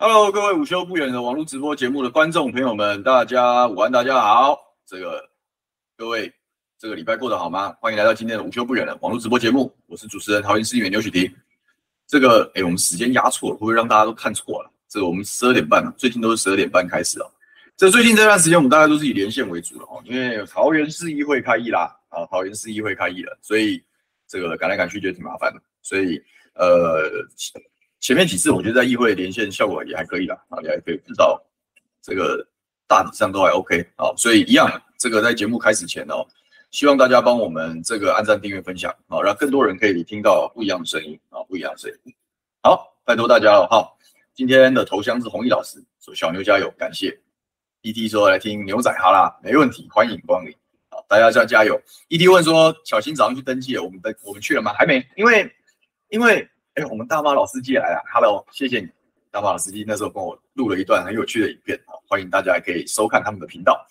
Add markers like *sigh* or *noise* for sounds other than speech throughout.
Hello，各位午休不远的网络直播节目的观众朋友们，大家午安，大家好。这个各位这个礼拜过得好吗？欢迎来到今天的午休不远的网络直播节目，我是主持人桃园市议员刘许婷。这个哎，我们时间压错了，会不会让大家都看错了？这个我们十二点半，最近都是十二点半开始哦。这最近这段时间，我们大概都是以连线为主了哦，因为桃园市议会开议啦，啊，桃园市议会开议了，所以这个赶来赶去就挺麻烦的，所以呃。前面几次我觉得在议会连线效果也还可以啦，啊，也还可以知道这个大体上都还 OK 啊，所以一样，这个在节目开始前哦，希望大家帮我们这个按赞、订阅、分享啊，让更多人可以听到不一样的声音啊，不一样的声音。好，拜托大家了哈。今天的头像是弘毅老师说小牛加油，感谢。ET 说来听牛仔哈啦，没问题，欢迎光临。好，大家要加油。ET 问说小新早上去登记了，我们登我们去了吗？还没，因为因为。哎，我们大妈老司机来了，Hello，谢谢你，大妈老司机那时候跟我录了一段很有趣的影片啊，欢迎大家可以收看他们的频道。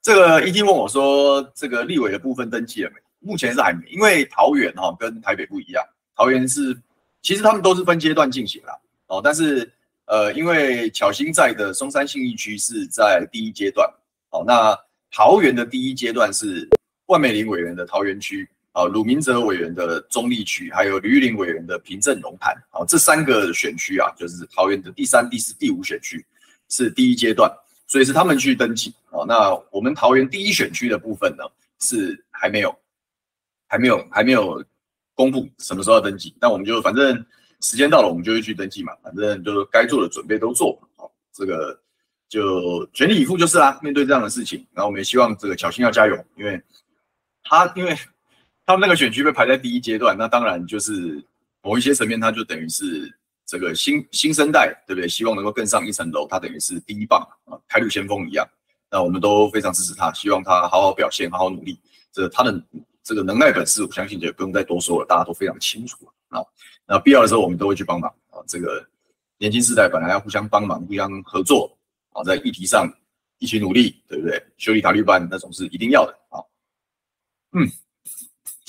这个 ET 问我说，这个立委的部分登记了没？目前是还没，因为桃园哈跟台北不一样，桃园是其实他们都是分阶段进行啦哦，但是呃，因为巧芯在的松山信义区是在第一阶段，哦，那桃园的第一阶段是万美玲委员的桃园区。啊，鲁明哲委员的中立区，还有吕玉玲委员的平镇龙潭，啊，这三个选区啊，就是桃园的第三、第四、第五选区，是第一阶段，所以是他们去登记啊。那我们桃园第一选区的部分呢，是还没有，还没有，还没有公布什么时候要登记。但我们就反正时间到了，我们就会去登记嘛。反正就是该做的准备都做，好，这个就全力以赴就是啦。面对这样的事情，然后我们也希望这个巧芯要加油，因为他因为。他们那个选区被排在第一阶段，那当然就是某一些层面，他就等于是这个新新生代，对不对？希望能够更上一层楼，他等于是第一棒啊，开路先锋一样。那我们都非常支持他，希望他好好表现，好好努力。这他的这个能耐本事，我相信就不用再多说了，大家都非常清楚啊。那必要的时候，我们都会去帮忙啊。这个年轻世代本来要互相帮忙、互相合作啊，在议题上一起努力，对不对？修理塔绿班那种是一定要的啊。嗯。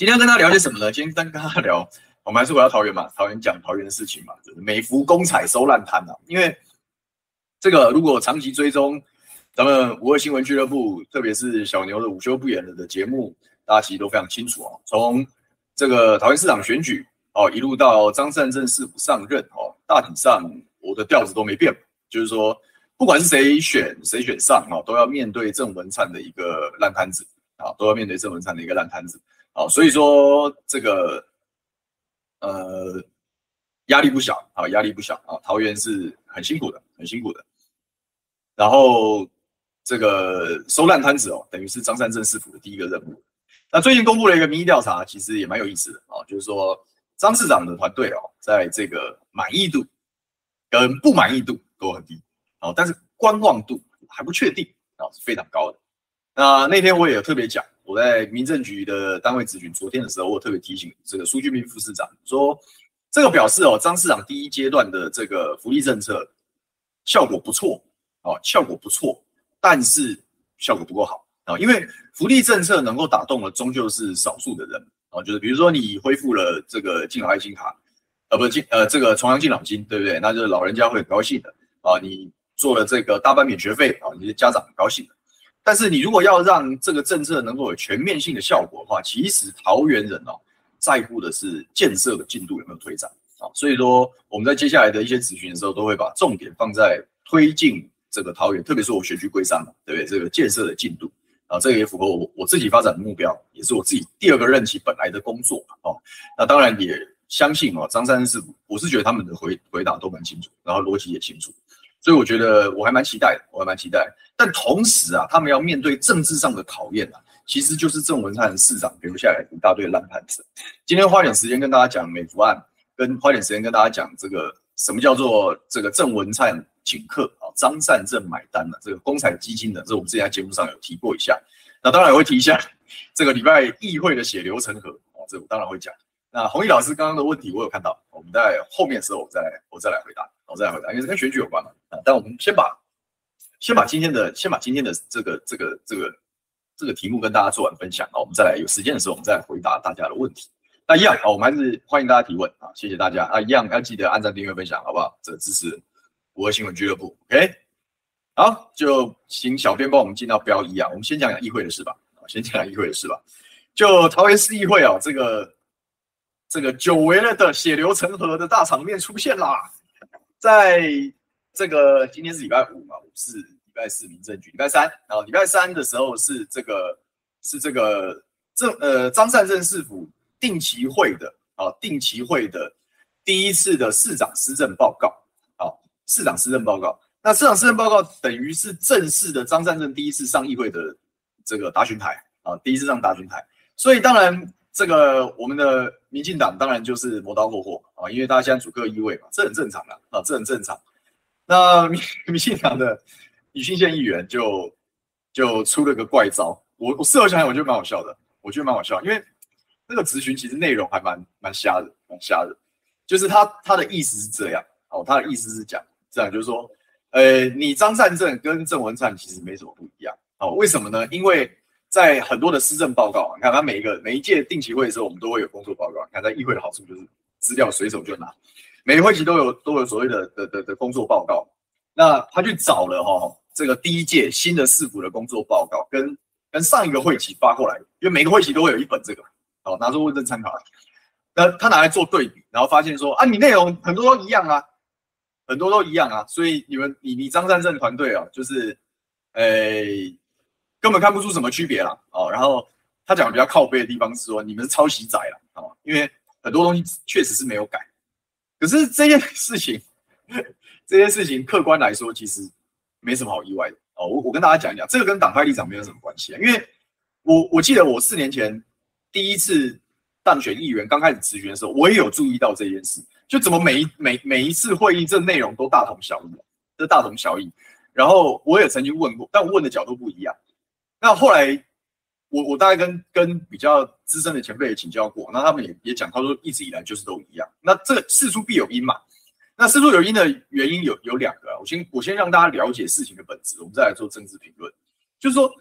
今天要跟他聊些什么呢？今天跟跟他聊，*laughs* 我们还是回到桃园嘛，桃园讲桃园的事情嘛，就是美福公彩收烂摊啊。因为这个，如果长期追踪咱们五二新闻俱乐部，特别是小牛的午休不演了的节目，大家其实都非常清楚哦。从这个桃园市长选举哦，一路到张善政市府上任哦，大体上我的调子都没变，就是说，不管是谁选谁选上哦，都要面对郑文灿的一个烂摊子啊，都要面对郑文灿的一个烂摊子。好，所以说这个呃压力不小啊，压力不小啊。桃园是很辛苦的，很辛苦的。然后这个收烂摊子哦，等于是张三镇市府的第一个任务。那最近公布了一个民意调查，其实也蛮有意思的啊，就是说张市长的团队哦，在这个满意度跟不满意度都很低啊，但是观望度还不确定啊，是非常高的。那那天我也有特别讲。我在民政局的单位咨询，昨天的时候，我特别提醒这个苏俊斌副市长说，这个表示哦，张市长第一阶段的这个福利政策效果不错哦，效果不错，但是效果不够好啊，因为福利政策能够打动的终究是少数的人啊，就是比如说你恢复了这个敬老爱心卡，呃，不敬呃这个重阳敬老金，对不对？那就是老人家会很高兴的啊，你做了这个大班免学费啊，你的家长很高兴的。但是你如果要让这个政策能够有全面性的效果的话，其实桃园人哦在乎的是建设的进度有没有推展啊。所以说我们在接下来的一些咨询的时候，都会把重点放在推进这个桃园，特别是我选区龟山嘛，对不对？这个建设的进度啊，这个也符合我我自己发展的目标，也是我自己第二个任期本来的工作哦。那当然也相信哦，张三是我是觉得他们的回回答都蛮清楚，然后逻辑也清楚。所以我觉得我还蛮期待的，我还蛮期待。但同时啊，他们要面对政治上的考验啊，其实就是郑文灿市长留下来一大堆烂摊子。今天花点时间跟大家讲美福案，跟花点时间跟大家讲这个什么叫做这个郑文灿请客啊，张善政买单的、啊、这个公产基金的，这我们之前在节目上有提过一下。那当然也会提一下这个礼拜议会的血流成河啊，这我当然会讲。那弘毅老师刚刚的问题我有看到，我们在后面的时候我再我再来回答。我再来回答，因为是跟选举有关嘛啊。但我们先把先把今天的先把今天的这个这个这个这个题目跟大家做完分享啊，我们再来有时间的时候，我们再来回答大家的问题。那一样啊，我们还是欢迎大家提问啊，谢谢大家啊，一样要记得按赞、订阅、分享，好不好？这个支持五二新闻俱乐部。OK，好，就请小编帮我们进到标一啊。我们先讲讲议会的事吧。先讲讲议会的事吧。就桃园市议会啊，这个这个久违了的血流成河的大场面出现啦。在这个今天是礼拜五嘛，五是礼拜四民政局，礼拜三，然后礼拜三的时候是这个是这个正呃张善政市府定期会的啊，定期会的第一次的市长施政报告，啊，市长施政报告，那市长施政报告等于是正式的张善政第一次上议会的这个答询台啊，第一次上答询台，所以当然这个我们的民进党当然就是磨刀霍霍啊，因为大家现在主客议位嘛，这很正常的啊，这很正常。那民 *laughs* 民进党的吕信宪议员就就出了个怪招，我我事后想想，我觉得蛮好笑的，我觉得蛮好笑，因为那个质询其实内容还蛮蛮瞎的，蛮瞎的，就是他他的意思是这样哦，他的意思是讲这样，就是说，呃，你张善政跟郑文灿其实没什么不一样哦，为什么呢？因为在很多的施政报告，你看他每一个每一届定期会的时候，我们都会有工作报告，你看在议会的好处就是资料随手就拿。每个会期都有都有所谓的的的的工作报告，那他去找了哈这个第一届新的市府的工作报告，跟跟上一个会期发过来，因为每个会期都会有一本这个，好拿出问政参考，那他拿来做对比，然后发现说啊，你内容很多都一样啊，很多都一样啊，所以你们你你张善政团队啊，就是诶根本看不出什么区别了哦，然后他讲比较靠背的地方是说你们是抄袭仔了哦，因为很多东西确实是没有改。可是这件事情，*laughs* 这件事情客观来说，其实没什么好意外的哦。我我跟大家讲一讲，这个跟党派立场没有什么关系啊。因为我我记得我四年前第一次当选议员，刚开始质询的时候，我也有注意到这件事。就怎么每一每每一次会议，这内容都大同小异，这大同小异。然后我也曾经问过，但我问的角度不一样。那后来。我我大概跟跟比较资深的前辈也请教过，那他们也也讲，他说一直以来就是都一样。那这个事出必有因嘛？那事出有因的原因有有两个。我先我先让大家了解事情的本质，我们再来做政治评论。就是说，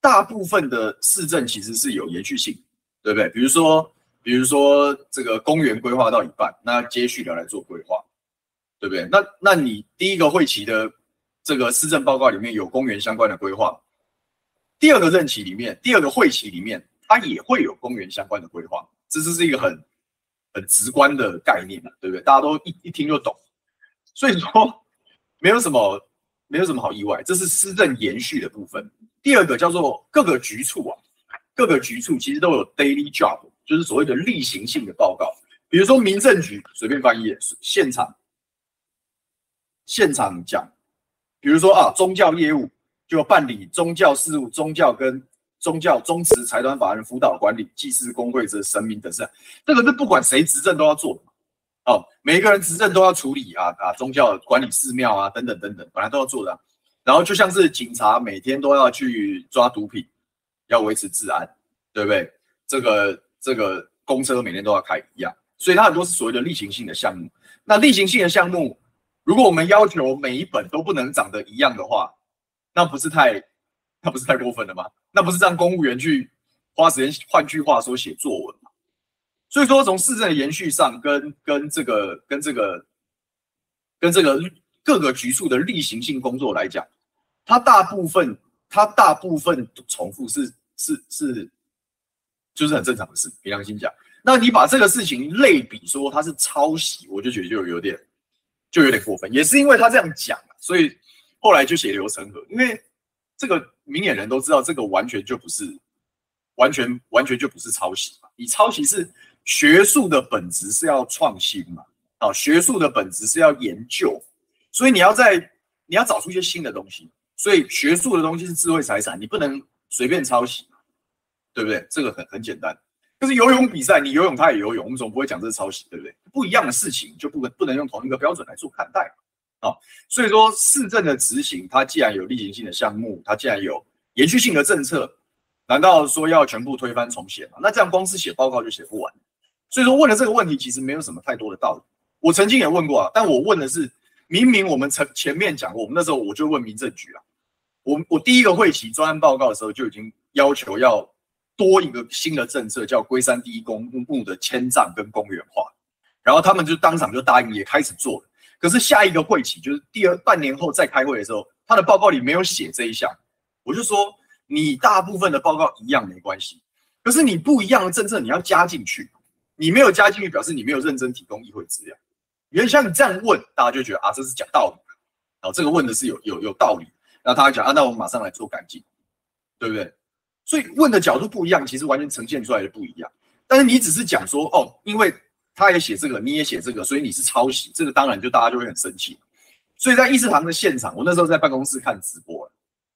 大部分的市政其实是有延续性，对不对？比如说，比如说这个公园规划到一半，那接续的来做规划，对不对？那那你第一个会期的这个市政报告里面有公园相关的规划。第二个任期里面，第二个会期里面，它也会有公园相关的规划，这是是一个很很直观的概念嘛，对不对？大家都一一听就懂，所以说没有什么没有什么好意外，这是施政延续的部分。第二个叫做各个局处啊，各个局处其实都有 daily job，就是所谓的例行性的报告，比如说民政局随便翻译，现场现场讲，比如说啊宗教业务。就办理宗教事务、宗教跟宗教宗祠财团法人辅导管理、祭祀公会者神明等事，这个是不管谁执政都要做的哦。每一个人执政都要处理啊啊，宗教管理寺庙啊等等等等，本来都要做的。然后就像是警察每天都要去抓毒品，要维持治安，对不对？这个这个公车每天都要开一样，所以它很多是所谓的例行性的项目。那例行性的项目，如果我们要求每一本都不能长得一样的话，那不是太，那不是太过分了吗？那不是让公务员去花时间，换句话说写作文吗？所以说，从市政的延续上跟，跟这个跟这个跟这个各个局处的例行性工作来讲，它大部分它大部分重复是是是，就是很正常的事。凭良心讲，那你把这个事情类比说它是抄袭，我就觉得就有点就有点过分。也是因为他这样讲，所以。后来就血流成河，因为这个明眼人都知道，这个完全就不是，完全完全就不是抄袭嘛。你抄袭是学术的本质是要创新嘛，啊，学术的本质是要研究，所以你要在你要找出一些新的东西，所以学术的东西是智慧财产，你不能随便抄袭，对不对？这个很很简单。就是游泳比赛，你游泳他也游泳，我们总不会讲这是抄袭，对不对？不一样的事情就不能不能用同一个标准来做看待。啊，所以说市政的执行，它既然有例行性的项目，它既然有延续性的政策，难道说要全部推翻重写吗？那这样光是写报告就写不完。所以说问了这个问题，其实没有什么太多的道理。我曾经也问过啊，但我问的是，明明我们前前面讲过，我们那时候我就问民政局啊，我我第一个会期专案报告的时候就已经要求要多一个新的政策，叫龟山第一公墓的迁葬跟公园化，然后他们就当场就答应，也开始做了。可是下一个会期就是第二半年后再开会的时候，他的报告里没有写这一项。我就说，你大部分的报告一样没关系，可是你不一样的政策你要加进去，你没有加进去，表示你没有认真提供议会资料。原像你这样问，大家就觉得啊，这是讲道理。哦，这个问的是有有有道理。然后他讲啊，那我们马上来做改进，对不对？所以问的角度不一样，其实完全呈现出来的不一样。但是你只是讲说哦，因为他也写这个，你也写这个，所以你是抄袭，这个当然就大家就会很生气。所以在议事堂的现场，我那时候在办公室看直播，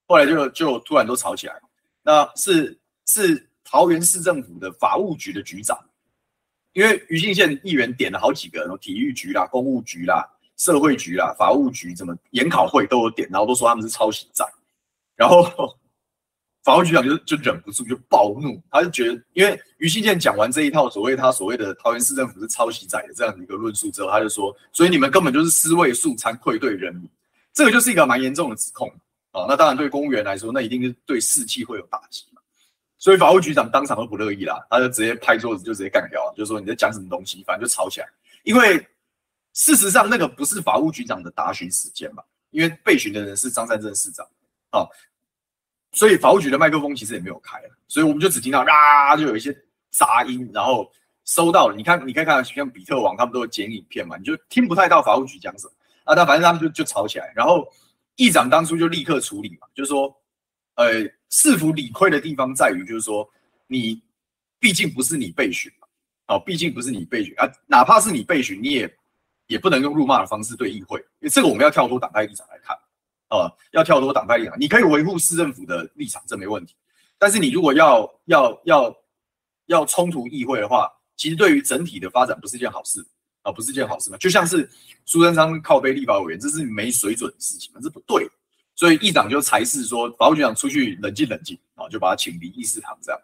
后来就就突然都吵起来。那是是桃园市政府的法务局的局长，因为余庆县议员点了好几个，然后体育局啦、公务局啦。社会局啦、法务局、怎么研考会都有点，然后都说他们是抄袭仔，然后法务局长就就忍不住就暴怒，他就觉得，因为余庆建讲完这一套所谓他所谓的桃园市政府是抄袭仔的这样的一个论述之后，他就说，所以你们根本就是尸位素餐，愧对人民，这个就是一个蛮严重的指控啊。那当然对公务员来说，那一定是对士气会有打击嘛。所以法务局长当场都不乐意啦，他就直接拍桌子就直接干掉，就说你在讲什么东西，反正就吵起来，因为。事实上，那个不是法务局长的答询时间嘛？因为被询的人是张善政市长，哦，所以法务局的麦克风其实也没有开，所以我们就只听到啊，就有一些杂音，然后收到了。你看，你可以看到像比特网他们都有剪影片嘛，你就听不太到法务局讲什么啊。但反正他们就就吵起来，然后议长当初就立刻处理嘛，就是说，呃，市府理亏的地方在于，就是说你毕竟不是你备询嘛，哦，毕竟不是你备询啊，哪怕是你备询，你也。也不能用辱骂的方式对议会，因为这个我们要跳脱党派立场来看，呃，要跳脱党派立场，你可以维护市政府的立场，这没问题。但是你如果要要要要冲突议会的话，其实对于整体的发展不是一件好事啊，不是一件好事嘛。就像是苏贞昌靠背立法委员，这是没水准的事情，这不对。所以议长就裁示说，法务局长出去冷静冷静啊，就把他请离议事堂这样，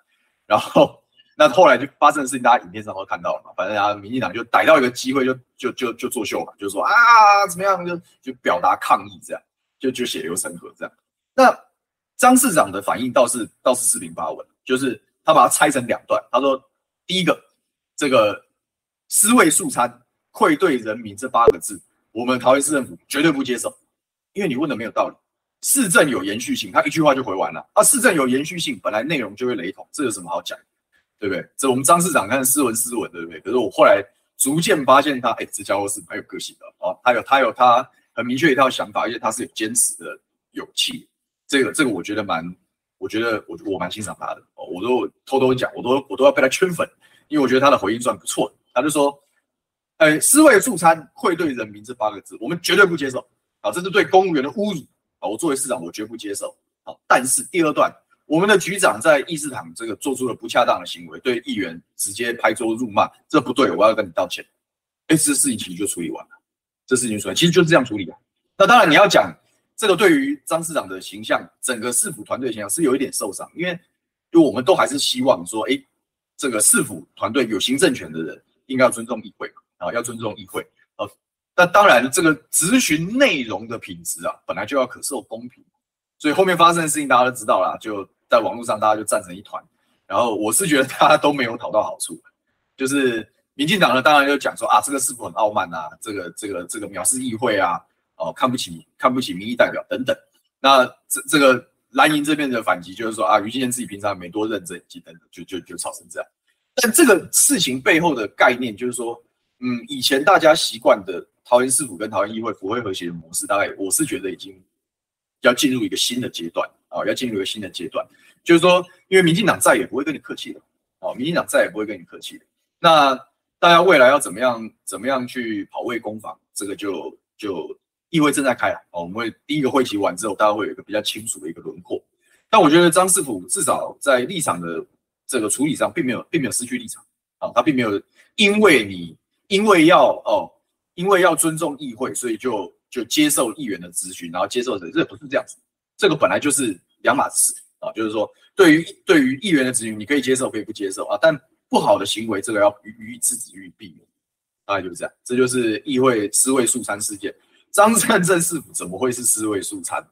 然后。那后来就发生的事情，大家影片上都看到了嘛。反正啊，民进党就逮到一个机会就，就就就作秀嘛，就说啊，怎么样，就就表达抗议这样，就就血流成河这样。那张市长的反应倒是倒是四平八稳，就是他把它拆成两段。他说，第一个，这个尸位素餐、愧对人民这八个字，我们桃园市政府绝对不接受，因为你问的没有道理。市政有延续性，他一句话就回完了。啊，市政有延续性，本来内容就会雷同，这有什么好讲？对不对？这我们张市长看斯文斯文，对不对？可是我后来逐渐发现他，哎，这家伙是蛮有个性的哦。他有他有他很明确一套想法，而且他是有坚持的勇气。这个这个我觉得蛮，我觉得我我蛮欣赏他的。我都偷偷讲，我都我都要被他圈粉，因为我觉得他的回应算不错的。他就说，哎，尸位素餐，愧对人民这八个字，我们绝对不接受啊！这是对公务员的侮辱啊！我作为市长，我绝不接受。好，但是第二段。我们的局长在议事堂这个做出了不恰当的行为，对议员直接拍桌辱骂，这不对，我要跟你道歉。哎，这事情其实就处理完了，这事情出来其实就是这样处理的。那当然你要讲这个对于张市长的形象，整个市府团队形象是有一点受伤，因为就我们都还是希望说，哎，这个市府团队有行政权的人应该要尊重议会啊，要尊重议会啊。那当然这个咨询内容的品质啊，本来就要可受公平，所以后面发生的事情大家都知道了，就。在网络上，大家就战成一团，然后我是觉得大家都没有讨到好处，就是民进党呢，当然就讲说啊，这个是否很傲慢啊，这个这个这个藐视议会啊，哦，看不起看不起民意代表等等。那这这个蓝营这边的反击就是说啊，余庆建自己平常没多认真，等等，就就就吵成这样。但这个事情背后的概念就是说，嗯，以前大家习惯的桃园市府跟桃园议会府会和谐的模式，大概我是觉得已经要进入一个新的阶段。啊，要进入一个新的阶段，就是说，因为民进党再也不会跟你客气了，啊，民进党再也不会跟你客气了。那大家未来要怎么样，怎么样去跑位攻防，这个就就议会正在开了，哦，我们会第一个会期完之后，大家会有一个比较清楚的一个轮廓。但我觉得张师傅至少在立场的这个处理上，并没有，并没有失去立场，啊，他并没有因为你因为要哦，因为要尊重议会，所以就就接受议员的咨询，然后接受这这不是这样子。这个本来就是两码事啊，就是说，对于对于议员的咨询，你可以接受，可以不接受啊，但不好的行为，这个要予以制止，予以避免，大概就是这样。这就是议会尸位素餐事件。张善政市府怎么会是尸位素餐？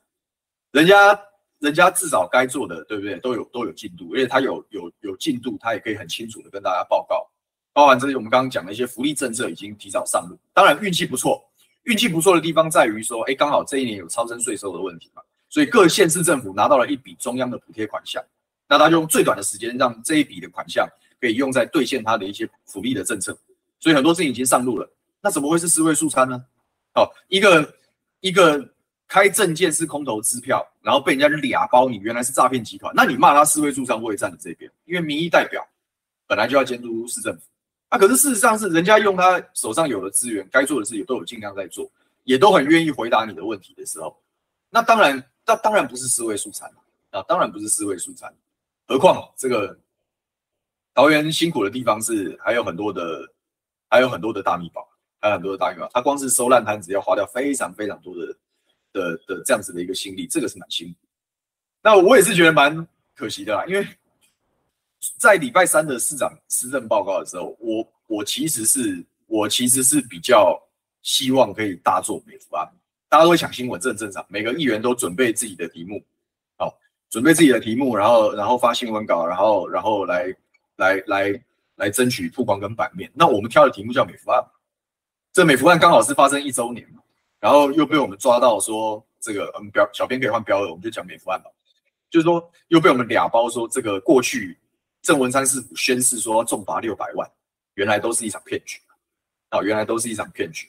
人家人家至少该做的，对不对？都有都有进度，而且他有有有进度，他也可以很清楚的跟大家报告。包含这些我们刚刚讲的一些福利政策已经提早上路，当然运气不错，运气不错的地方在于说，哎，刚好这一年有超征税收的问题嘛，所以各县市政府拿到了一笔中央的补贴款项，那他就用最短的时间让这一笔的款项可以用在兑现他的一些福利的政策，所以很多事情已经上路了。那怎么会是四位数餐呢？哦，一个一个开证件是空头支票，然后被人家俩包，你原来是诈骗集团，那你骂他四位数餐，我也站你这边，因为民意代表本来就要监督市政府。啊，可是事实上是人家用他手上有的资源，该做的事情都有尽量在做，也都很愿意回答你的问题的时候，那当然，那当然不是四位数餐啊，当然不是四位数餐。何况这个桃园辛苦的地方是还有很多的，还有很多的大秘宝，还有很多的大秘宝。他光是收烂摊子要花掉非常非常多的的的这样子的一个心力，这个是蛮辛苦。那我也是觉得蛮可惜的啦，因为。在礼拜三的市长施政报告的时候，我我其实是我其实是比较希望可以大做美福案，大家都会抢新闻，这很正常。每个议员都准备自己的题目，好，准备自己的题目，然后然后发新闻稿，然后然后来来来来争取曝光跟版面。那我们挑的题目叫美孚案，这美孚案刚好是发生一周年嘛，然后又被我们抓到说这个嗯标小编可以换标了，我们就讲美孚案吧，就是说又被我们俩包说这个过去。郑文山市府宣誓说重罚六百万，原来都是一场骗局啊！原来都是一场骗局。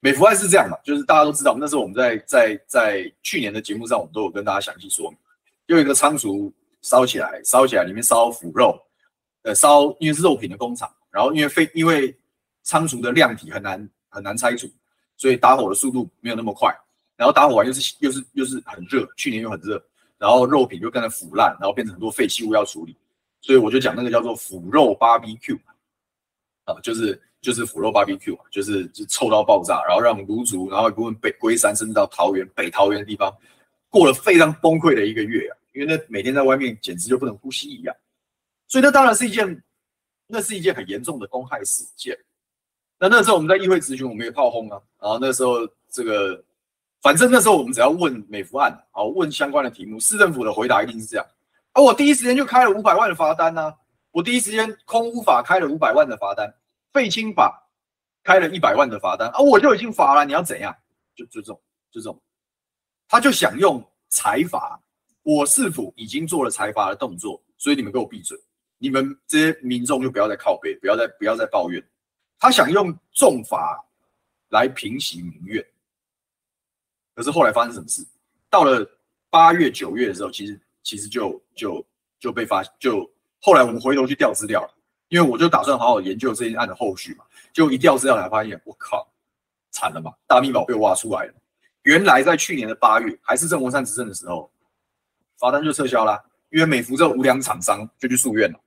美孚案是这样嘛，就是大家都知道，那时候我们在在在去年的节目上，我们都有跟大家详细说明，有一个仓储烧起来，烧起来里面烧腐肉，呃，烧因为是肉品的工厂，然后因为非因为仓储的量体很难很难拆除，所以打火的速度没有那么快，然后打火完又是又是又是很热，去年又很热，然后肉品就跟着腐烂，然后变成很多废弃物要处理。所以我就讲那个叫做腐肉 BBQ 啊，就是就是腐肉 BBQ 就是就臭到爆炸，然后让芦竹，然后一部分北龟山，甚至到桃园北桃园的地方，过了非常崩溃的一个月啊，因为那每天在外面简直就不能呼吸一样。所以那当然是一件，那是一件很严重的公害事件。那那时候我们在议会咨询，我们也炮轰啊，然后那时候这个，反正那时候我们只要问美福案，好问相关的题目，市政府的回答一定是这样。啊我第一时间就开了五百万的罚单呢，我第一时间空污法开了五百万的罚单，废青法开了一百万的罚单，啊，我就已经罚了，你要怎样？就就这种，就这种，他就想用财罚，我市府已经做了财罚的动作，所以你们给我闭嘴，你们这些民众就不要再靠背，不要再不要再抱怨，他想用重罚来平息民怨，可是后来发生什么事？到了八月九月的时候，其实。其实就就就被发，就后来我们回头去调资料，因为我就打算好好研究这件案的后续嘛。就一调资料才发现，我靠，惨了嘛！大秘宝被挖出来了。原来在去年的八月，还是郑文灿执政的时候，罚单就撤销了，因为美孚这无良厂商就去诉愿了。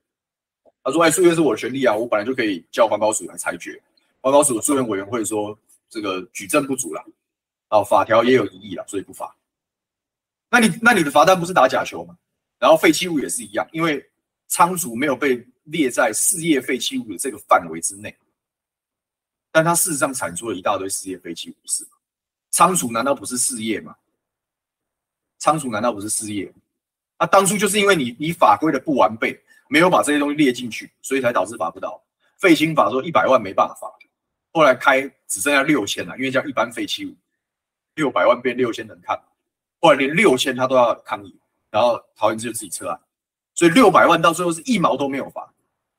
他说：“哎，诉愿是我的权利啊，我本来就可以叫环保署来裁决。环保署的诉愿委员会说，这个举证不足了，啊，法条也有疑义了，所以不罚。”那你那你的罚单不是打假球吗？然后废弃物也是一样，因为仓储没有被列在事业废弃物的这个范围之内，但它事实上产出了一大堆事业废弃物，是吗？仓储难道不是事业吗？仓储难道不是事业？那当初就是因为你你法规的不完备，没有把这些东西列进去，所以才导致罚不到。废氢法说一百万没办法，后来开只剩下六千了，因为叫一般废弃物，六百万变六千能看。后来连六千他都要抗议，然后桃园就自己撤案，所以六百万到最后是一毛都没有罚。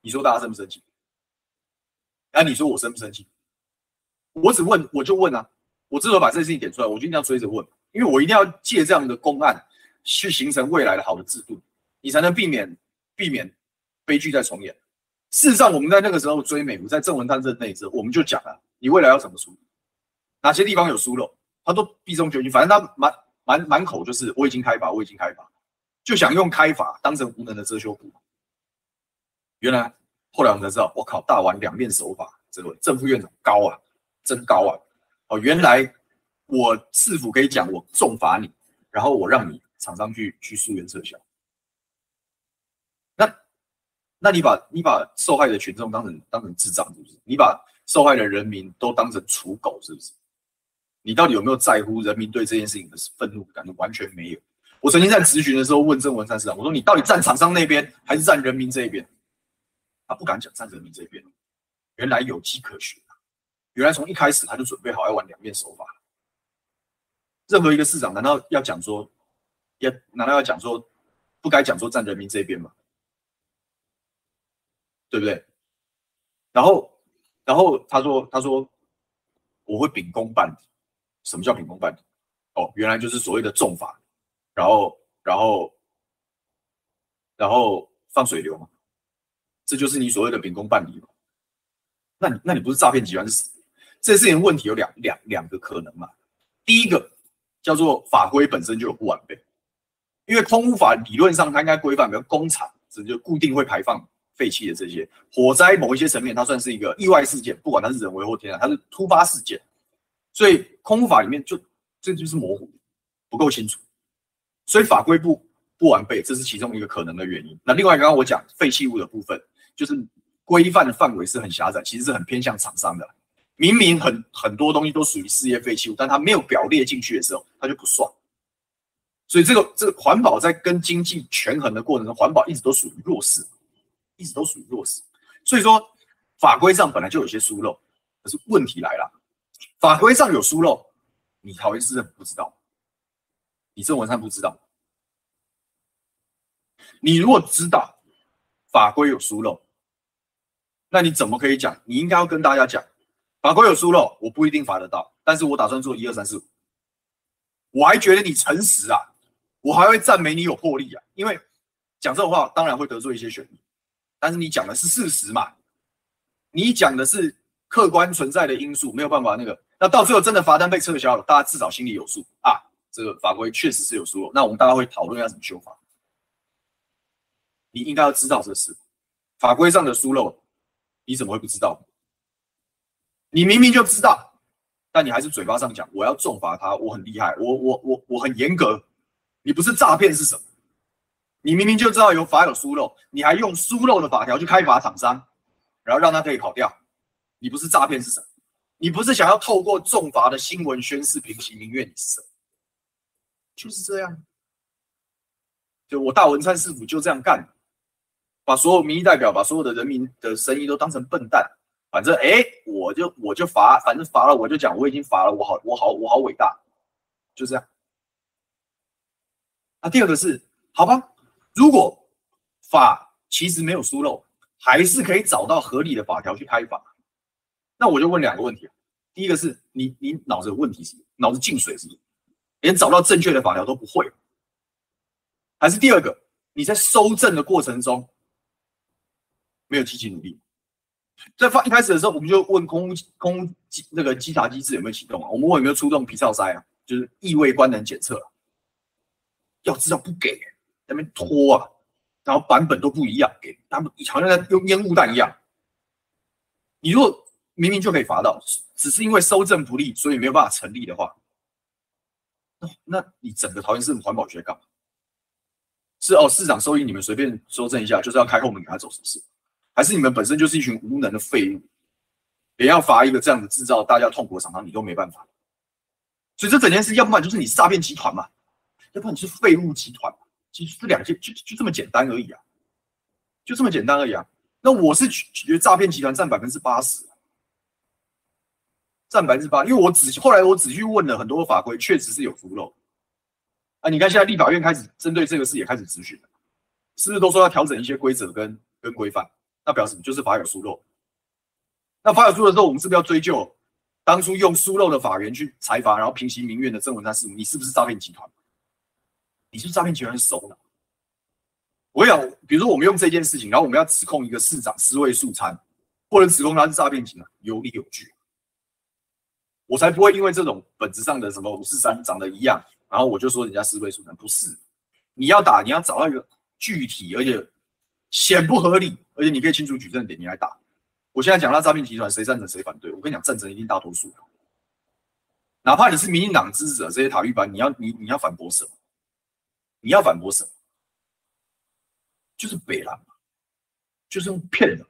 你说大家生不生气？哎，你说我生不生气？我只问，我就问啊，我之所以把这件事情点出来，我就一定要追着问，因为我一定要借这样的公案去形成未来的好的制度，你才能避免避免悲剧再重演。事实上，我们在那个时候追美孚，在郑文灿任内之后，我们就讲了，你未来要怎么处理，哪些地方有疏漏，他都避重就轻，反正他满。满满口就是我已经开罚，我已经开罚，就想用开罚当成无能的遮羞布。原来后来我们才知道，我靠，大玩两面手法，这个正副院长高啊，真高啊！哦，原来我市府可以讲我重罚你，然后我让你厂商去去诉愿撤销。那你把你把受害的群众当成当成智障是不是？你把受害的人民都当成刍狗是不是？你到底有没有在乎人民对这件事情的愤怒感？完全没有。我曾经在咨询的时候问郑文灿市长，我说：“你到底站厂商那边还是站人民这一边？”他不敢讲站人民这边。原来有迹可循。原来从一开始他就准备好要玩两面手法。任何一个市长难道要讲说，要难道要讲说，不该讲说站人民这边吗？对不对？然后，然后他说，他说我会秉公办理。什么叫秉公办理？哦，原来就是所谓的重罚，然后，然后，然后放水流嘛，这就是你所谓的秉公办理嘛？那你那你不是诈骗集团是死？这事情问题有两两两个可能嘛？第一个叫做法规本身就有不完备，因为空污法理论上它应该规范，比如工厂这就固定会排放废弃的这些火灾，某一些层面它算是一个意外事件，不管它是人为或天然，它是突发事件，所以空法里面就这就是模糊，不够清楚，所以法规不不完备，这是其中一个可能的原因。那另外刚刚我讲废弃物的部分，就是。规范的范围是很狭窄，其实是很偏向厂商的。明明很很多东西都属于事业废弃物，但它没有表列进去的时候，它就不算。所以这个这个环保在跟经济权衡的过程中，环保一直都属于弱势，一直都属于弱势。所以说法规上本来就有些疏漏，可是问题来了，法规上有疏漏，你桃园市政府不知道，你郑文灿不知道，你如果知道法规有疏漏。那你怎么可以讲？你应该要跟大家讲，法规有疏漏，我不一定罚得到，但是我打算做一二三四五。我还觉得你诚实啊，我还会赞美你有魄力啊，因为讲这种话当然会得罪一些选民，但是你讲的是事实嘛，你讲的是客观存在的因素，没有办法那个，那到最后真的罚单被撤销了，大家至少心里有数啊，这个法规确实是有疏漏，那我们大家会讨论要怎么修法。你应该要知道这事，法规上的疏漏。你怎么会不知道？你明明就知道，但你还是嘴巴上讲我要重罚他，我很厉害，我我我我很严格。你不是诈骗是什么？你明明就知道有法有疏漏，你还用疏漏的法条去开罚厂商，然后让他可以跑掉。你不是诈骗是什么？你不是想要透过重罚的新闻宣示平息民怨？你是什么？就是这样。就我大文灿市府就这样干。把所有民意代表，把所有的人民的声音都当成笨蛋，反正哎，我就我就罚，反正罚了我就讲我已经罚了，我好我好我好伟大，就这样。那第二个是，好吧，如果法其实没有疏漏，还是可以找到合理的法条去开法，那我就问两个问题，第一个是你你脑子有问题是？脑子进水是不？连找到正确的法条都不会，还是第二个你在搜证的过程中？没有积极努力，在发一开始的时候，我们就问空空机那个稽查机制有没有启动啊？我们问有没有出动皮哨塞啊？就是异味官能检测，要知道不给那边拖啊，然后版本都不一样，给他们好像在用烟雾弹一样。你如果明明就可以罚到，只是因为收证不力，所以没有办法成立的话，那那你整个桃园市环保局干嘛？是哦，市长收益你们随便收证一下，就是要开后门给他走，是不是？还是你们本身就是一群无能的废物，连要罚一个这样的制造大家痛苦的厂商，你都没办法。所以这整件事，要不然就是你诈骗集团嘛，要不然你是废物集团。其实这两件就就这么简单而已啊，就这么简单而已啊。那我是觉得诈骗集团占百分之八十，占百分之八，因为我仔细后来我仔细问了很多法规，确实是有疏漏。啊，你看现在立法院开始针对这个事也开始质询了，是不是都说要调整一些规则跟跟规范？那表示你就是法有疏漏。那法有疏漏的时候，我们是不是要追究当初用疏漏的法源去裁罚，然后平息民怨的郑文灿市府？你是不是诈骗集团？你是不是诈骗集团是熟呢？我想，比如说我们用这件事情，然后我们要指控一个市长私喂素餐，或者指控他是诈骗集团，有理有据，我才不会因为这种本质上的什么五四三长得一样，然后我就说人家私喂素餐。不是，你要打，你要找到一个具体而且。显不合理，而且你可以清楚举证点，你来打。我现在讲到诈骗集团，谁赞成谁反对？我跟你讲，赞成一定大多数。哪怕你是民进党支持者，这些塔绿班，你要你你要反驳什么？你要反驳什么？就是北蓝，就是用骗人。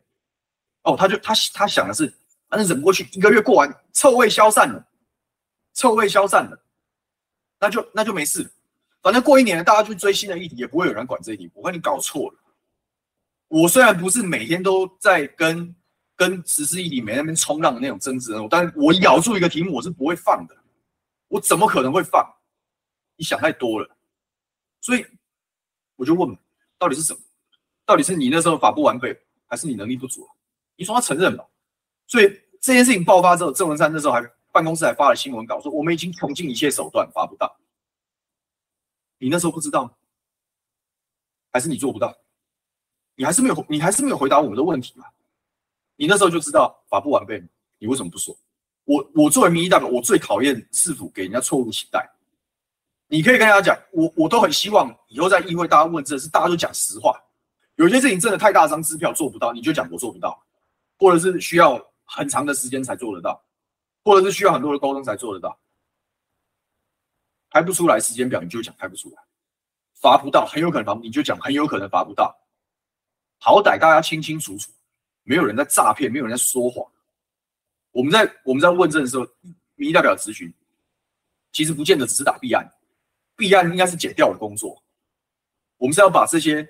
哦，他就他他想的是，反正忍过去，一个月过完，臭味消散了，臭味消散了，那就那就没事。反正过一年，大家去追新的议题，也不会有人管这一题。我看你搞错了。我虽然不是每天都在跟跟时事议题没那边冲浪的那种争执人物，但是我咬住一个题目，我是不会放的。我怎么可能会放？你想太多了。所以我就问，到底是什么？到底是你那时候法不完备，还是你能力不足？你说他承认了。所以这件事情爆发之后，郑文山那时候还办公室还发了新闻稿，说我们已经穷尽一切手段罚不到。你那时候不知道吗？还是你做不到？你还是没有，你还是没有回答我们的问题吗？你那时候就知道法不完备，你为什么不说？我我作为民意代表，我最讨厌市府给人家错误期待。你可以跟大家讲，我我都很希望以后在议会大家问这是，大家都讲实话。有些事情真的太大张支票做不到，你就讲我做不到，或者是需要很长的时间才做得到，或者是需要很多的沟通才做得到。拍不出来时间表，你就讲拍不出来，罚不到，很有可能罚，你就讲很有可能罚不到。好歹大家清清楚楚，没有人在诈骗，没有人在说谎。我们在我们在问政的时候，民意代表质询，其实不见得只是打弊案，弊案应该是解掉的工作。我们是要把这些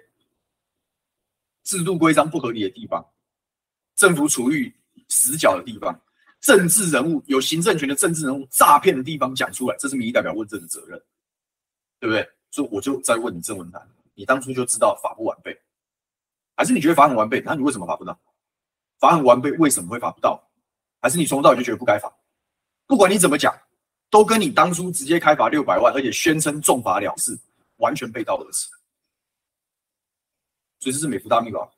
制度规章不合理的地方，政府处于死角的地方。政治人物有行政权的政治人物诈骗的地方讲出来，这是民意代表问政的责任，对不对？所以我就在问你郑文灿，你当初就知道法不完备，还是你觉得法很完备？那你为什么法不到？法很完备，为什么会法不到？还是你从头到尾就觉得不该法？不管你怎么讲，都跟你当初直接开罚六百万，而且宣称重罚了事，完全背道而驰。所以这是美孚大秘宝。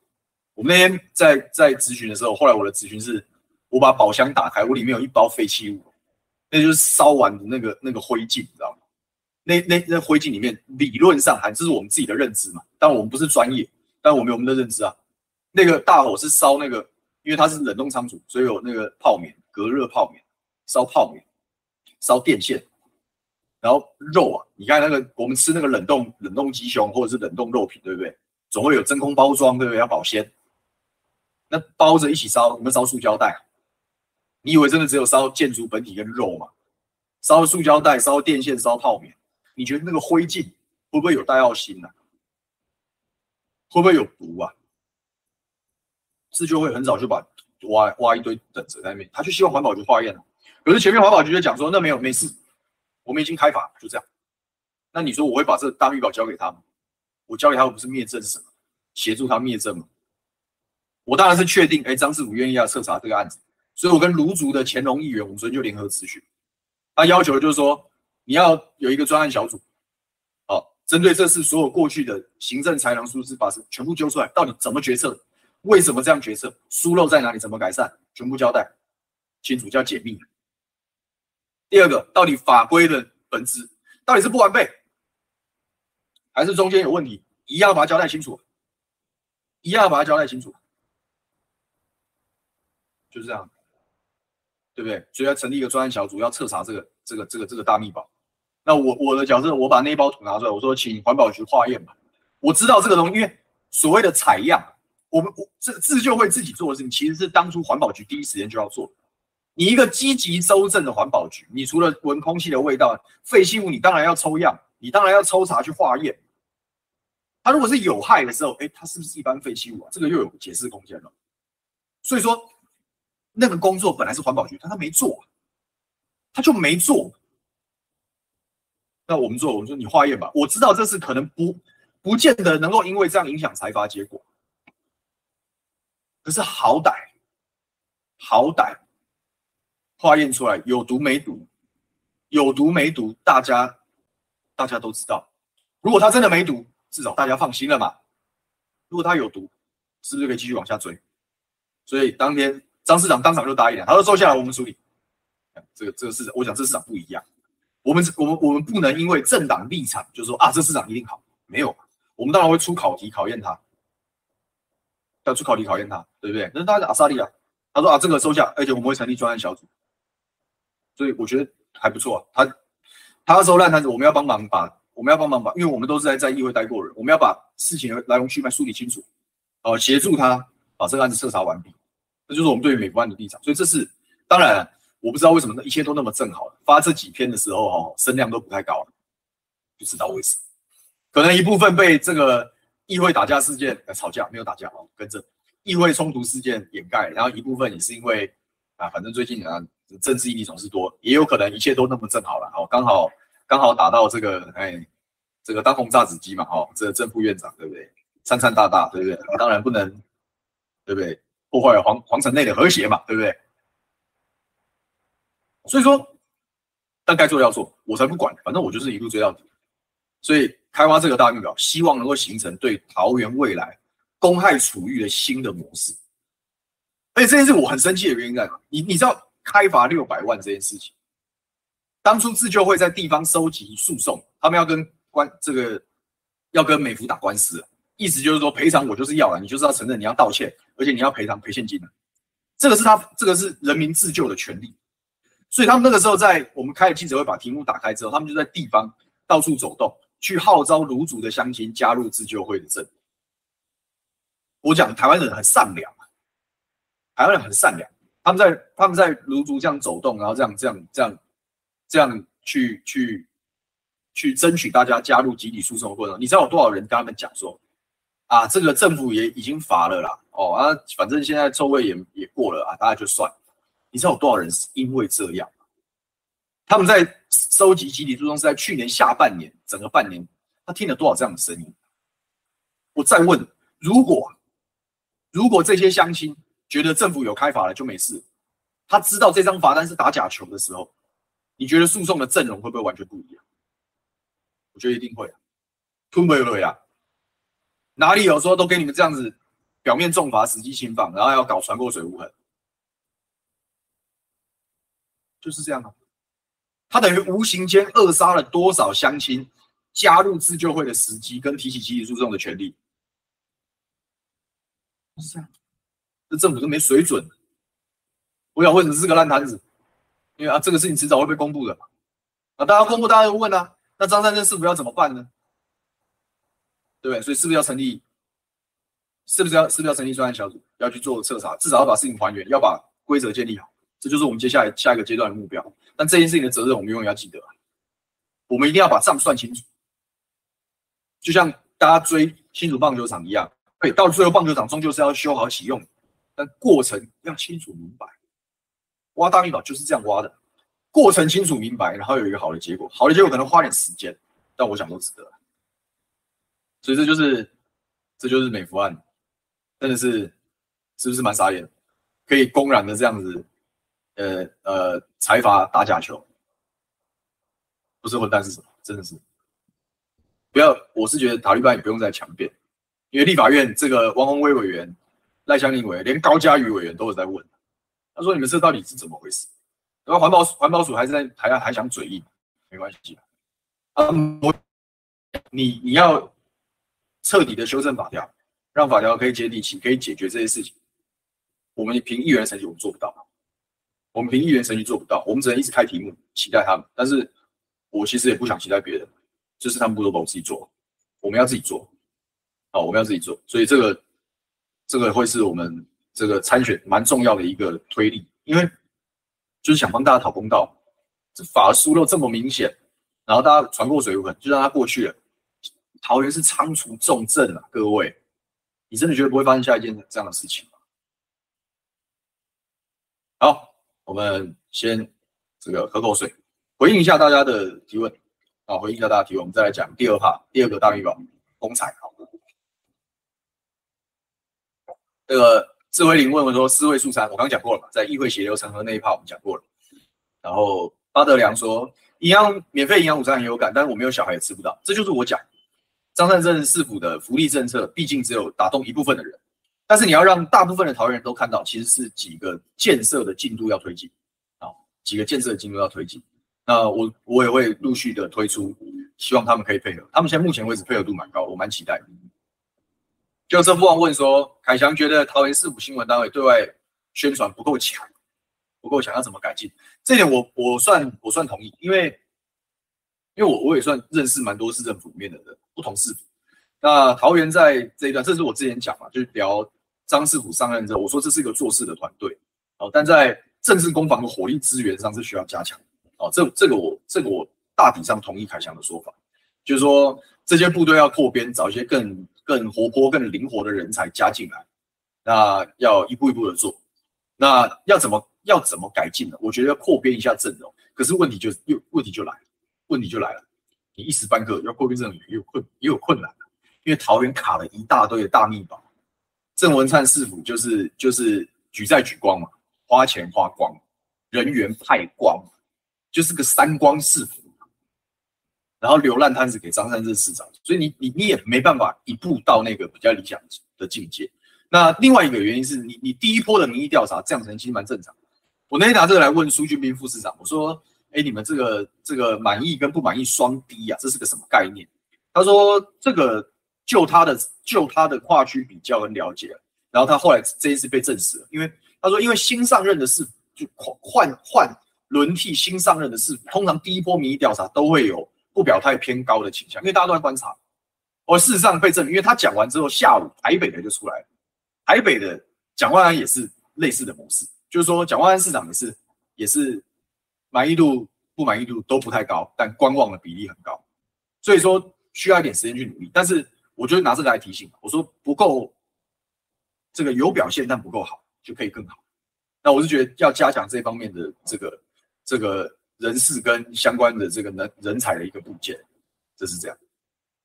我们那天在在咨询的时候，后来我的咨询是。我把宝箱打开，我里面有一包废弃物，那就是烧完的那个那个灰烬，你知道吗？那那那灰烬里面理论上还这是我们自己的认知嘛，但我们不是专业，但我们有我们的认知啊。那个大火是烧那个，因为它是冷冻仓储，所以有那个泡棉，隔热泡棉，烧泡棉，烧电线，然后肉啊，你看那个我们吃那个冷冻冷冻鸡胸或者是冷冻肉品，对不对？总会有真空包装，对不对？要保鲜，那包着一起烧，我们烧塑胶袋。你以为真的只有烧建筑本体跟肉吗？烧塑胶袋、烧电线、烧泡棉，你觉得那个灰烬会不会有戴奥辛呢？会不会有毒啊？是就会很早就把挖挖一堆等着在那边，他就希望环保局化验。可是前面环保局就讲说那没有没事，我们已经开罚，就这样。那你说我会把这大秘宝交给他吗？我交给他，我不是灭证是什么？协助他灭证吗？我当然是确定，哎，张志武愿意要彻查这个案子。所以，我跟卢竹的乾隆议员，我们昨天就联合咨询，他要求就是说，你要有一个专案小组，好，针对这次所有过去的行政裁量疏失把，全部揪出来，到底怎么决策，为什么这样决策，疏漏在哪里，怎么改善，全部交代清楚，叫解密。第二个，到底法规的本质到底是不完备，还是中间有问题，一样把它交代清楚，一样把它交代清楚，就是这样。对不对？所以要成立一个专案小组，要彻查这个、这个、这个、这个大秘宝。那我我的角色，我把那包土拿出来，我说请环保局化验吧。我知道这个东西，因为所谓的采样，我们我这自救会自己做的事情，其实是当初环保局第一时间就要做的。你一个积极搜证的环保局，你除了闻空气的味道，废弃物你当然要抽样，你当然要抽查去化验。它如果是有害的时候，哎，它是不是一般废弃物啊？这个又有解释空间了。所以说。那个工作本来是环保局，但他没做，他就没做。那我们做，我们说你化验吧。我知道这是可能不不见得能够因为这样影响裁罚结果，可是好歹好歹化验出来有毒没毒，有毒没毒，大家大家都知道。如果他真的没毒，至少大家放心了嘛。如果他有毒，是不是可以继续往下追？所以当天。张市长当场就答应了，他说：“收下来，我们处理。”这个这个市长，我讲这市长不一样。我们我们我们不能因为政党立场就说啊，这市长一定好，没有。我们当然会出考题考验他，要出考题考验他，对不对？那是他是阿萨利亚，他说啊，这个收下，而且我们会成立专案小组。所以我觉得还不错啊。他他收烂摊子，我们要帮忙把，我们要帮忙把，因为我们都是在在议会待过的人，我们要把事情的来龙去脉梳理清楚，呃，协助他把这个案子彻查完毕。这就是我们对于美国案的立场，所以这是当然，我不知道为什么那一切都那么正好，发这几篇的时候哈，声量都不太高，不知道为什么，可能一部分被这个议会打架事件来吵架，没有打架哦，跟着，议会冲突事件掩盖，然后一部分也是因为啊，反正最近啊政治议题总是多，也有可能一切都那么正好了，哦，刚好刚好打到这个哎，这个当红炸子鸡嘛，哦，这个正副院长对不对？灿灿大大对不对？当然不能对不对？破坏皇皇城内的和谐嘛，对不对？所以说，但该做要做，我才不管，反正我就是一路追到底。所以开挖这个大运表，希望能够形成对桃园未来公害处遇的新的模式。而且这件事我很生气的原因在哪？你你知道开罚六百万这件事情，当初自救会在地方收集诉讼，他们要跟官这个要跟美孚打官司，意思就是说赔偿我就是要了，你就是要承认你要道歉，而且你要赔偿赔现金的，这个是他这个是人民自救的权利。所以他们那个时候在我们开了记者会，把题目打开之后，他们就在地方到处走动，去号召芦竹的乡亲加入自救会的阵。我讲台湾人很善良，台湾人很善良，他们在他们在芦竹这样走动，然后这样这样这样这样去去去争取大家加入集体诉讼的过程。你知道有多少人跟他们讲说啊，这个政府也已经罚了啦，哦啊，反正现在臭味也也过了啊，大家就算。你知道有多少人是因为这样？他们在收集集体诉讼是在去年下半年，整个半年，他听了多少这样的声音？我再问：如果如果这些乡亲觉得政府有开罚了就没事，他知道这张罚单是打假球的时候，你觉得诉讼的阵容会不会完全不一样？我觉得一定会啊，吞不了呀！哪里有说都给你们这样子，表面重罚，实际轻放，然后要搞船过水无痕？就是这样啊，他等于无形间扼杀了多少乡亲加入自救会的时机跟提起集体诉讼的权利。是这样，政府都没水准。我想为什么是个烂摊子？因为啊，这个事情迟早会被公布的嘛。啊，大家公布，大家都问啊，那张三政是不是要怎么办呢？对不对？所以是不是要成立？是不是要是不是要成立专案小组，要去做彻查，至少要把事情还原，要把规则建立好。这就是我们接下来下一个阶段的目标。但这件事情的责任，我们永远要记得，我们一定要把账算清楚。就像大家追新竹棒球场一样，对，到最后棒球场终究是要修好启用，但过程要清楚明白。挖大秘宝就是这样挖的，过程清楚明白，然后有一个好的结果。好的结果可能花点时间，但我想都值得。所以这就是，这就是美孚案，真的是，是不是蛮傻眼？可以公然的这样子。呃呃，财阀打假球，不是混蛋是什么？真的是，不要，我是觉得塔利班也不用再强辩，因为立法院这个王鸿薇委员、赖香伶委员，连高嘉瑜委员都有在问，他说：“你们这到底是怎么回事？”然后环保环保署还是在还还想嘴硬，没关系啊，我你你要彻底的修正法条，让法条可以接地气，可以解决这些事情，我们凭议员的成绩，我们做不到。我们凭议员成绩做不到，我们只能一直开题目期待他们。但是我其实也不想期待别人，就是他们不都帮我自己做，我们要自己做，好，我们要自己做。所以这个这个会是我们这个参选蛮重要的一个推力，因为就是想帮大家讨公道。这法疏漏这么明显，然后大家船过水无痕，就让它过去了。桃园是仓储重镇啊，各位，你真的觉得不会发生下一件这样的事情吗？好。我们先这个喝口水，回应一下大家的提问啊，回应一下大家提问，我们再来讲第二趴，第二个大秘宝公财。好，这个智慧林问我说四位素餐，我刚讲过了嘛，在议会血流成河那一趴我们讲过了。然后巴德良说营养免费营养午餐很有感，但是我没有小孩也吃不到，这就是我讲张善政市府的福利政策，毕竟只有打动一部分的人。但是你要让大部分的桃园人都看到，其实是几个建设的进度要推进，啊，几个建设的进度要推进。那我我也会陆续的推出，希望他们可以配合。他们现在目前为止配合度蛮高，我蛮期待的。就这父王问说，凯翔觉得桃园市府新闻单位对外宣传不够强，不够强，要怎么改进？这点我我算我算同意，因为因为我我也算认识蛮多市政府里面的人，不同市府。那桃园在这一段，这是我之前讲嘛，就是聊张市府上任之后，我说这是一个做事的团队，哦，但在政治攻防的火力资源上是需要加强，哦，这这个我这个我大体上同意凯翔的说法，就是说这些部队要扩编，找一些更更活泼、更灵活的人才加进来，那要一步一步的做。那要怎么要怎么改进呢？我觉得要扩编一下阵容。可是问题就又问题就来了，问题就来了。你一时半刻要扩编阵容也有困也有困难，因为桃园卡了一大堆的大秘宝。郑文灿市府就是就是举债举光嘛，花钱花光，人员派光，就是个三光市府。然后流烂摊子给张善政市长，所以你你你也没办法一步到那个比较理想的境界。那另外一个原因是你你第一波的民意调查这样子其实蛮正常。我那天拿这个来问苏俊斌副市长，我说：“哎，你们这个这个满意跟不满意双低啊，这是个什么概念？”他说：“这个就他的就他的跨区比较跟了解，然后他后来这一次被证实了，因为他说因为新上任的市就换换轮替新上任的市，通常第一波民意调查都会有。”不表态偏高的倾向，因为大家都在观察。而事实上被证明，因为他讲完之后，下午台北的就出来了。台北的蒋万安也是类似的模式，就是说蒋万安市长也是也是满意度不满意度都不太高，但观望的比例很高。所以说需要一点时间去努力。但是我觉得拿这个来提醒，我说不够这个有表现但不够好，就可以更好。那我是觉得要加强这方面的这个这个。人事跟相关的这个人人才的一个部件，这是这样。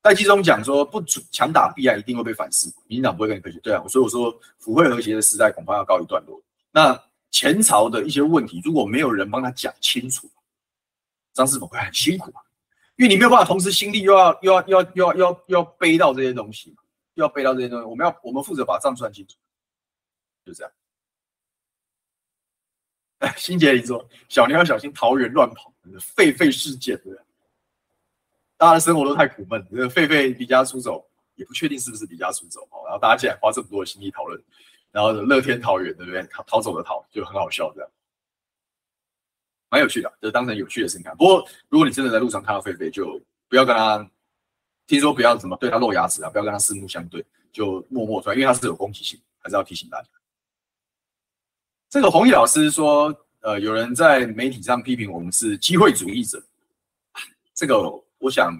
戴季中讲说，不主强打必然一定会被反噬，民进党不会跟你客气。对啊，所以我说府会和谐的时代恐怕要告一段落。那前朝的一些问题，如果没有人帮他讲清楚，张世宝会很辛苦啊，因为你没有办法同时心力又要又要又要又要又要又要背到这些东西，又要背到这些东西，我们要我们负责把账算清楚，就这样。哎，新杰林说：“小年要小心桃园乱跑，狒狒事件，对不对？大家的生活都太苦闷，这个狒狒离家出走，也不确定是不是离家出走哦。然后大家竟然花这么多的心力讨论，然后乐天桃园，对不对？逃逃走的逃，就很好笑，这样，蛮有趣的，就当成有趣的事情看。不过，如果你真的在路上看到狒狒，就不要跟他，听说不要怎么对他露牙齿啊，不要跟他四目相对，就默默出来，因为他是有攻击性，还是要提醒大家。”这个弘毅老师说，呃，有人在媒体上批评我们是机会主义者，这个我想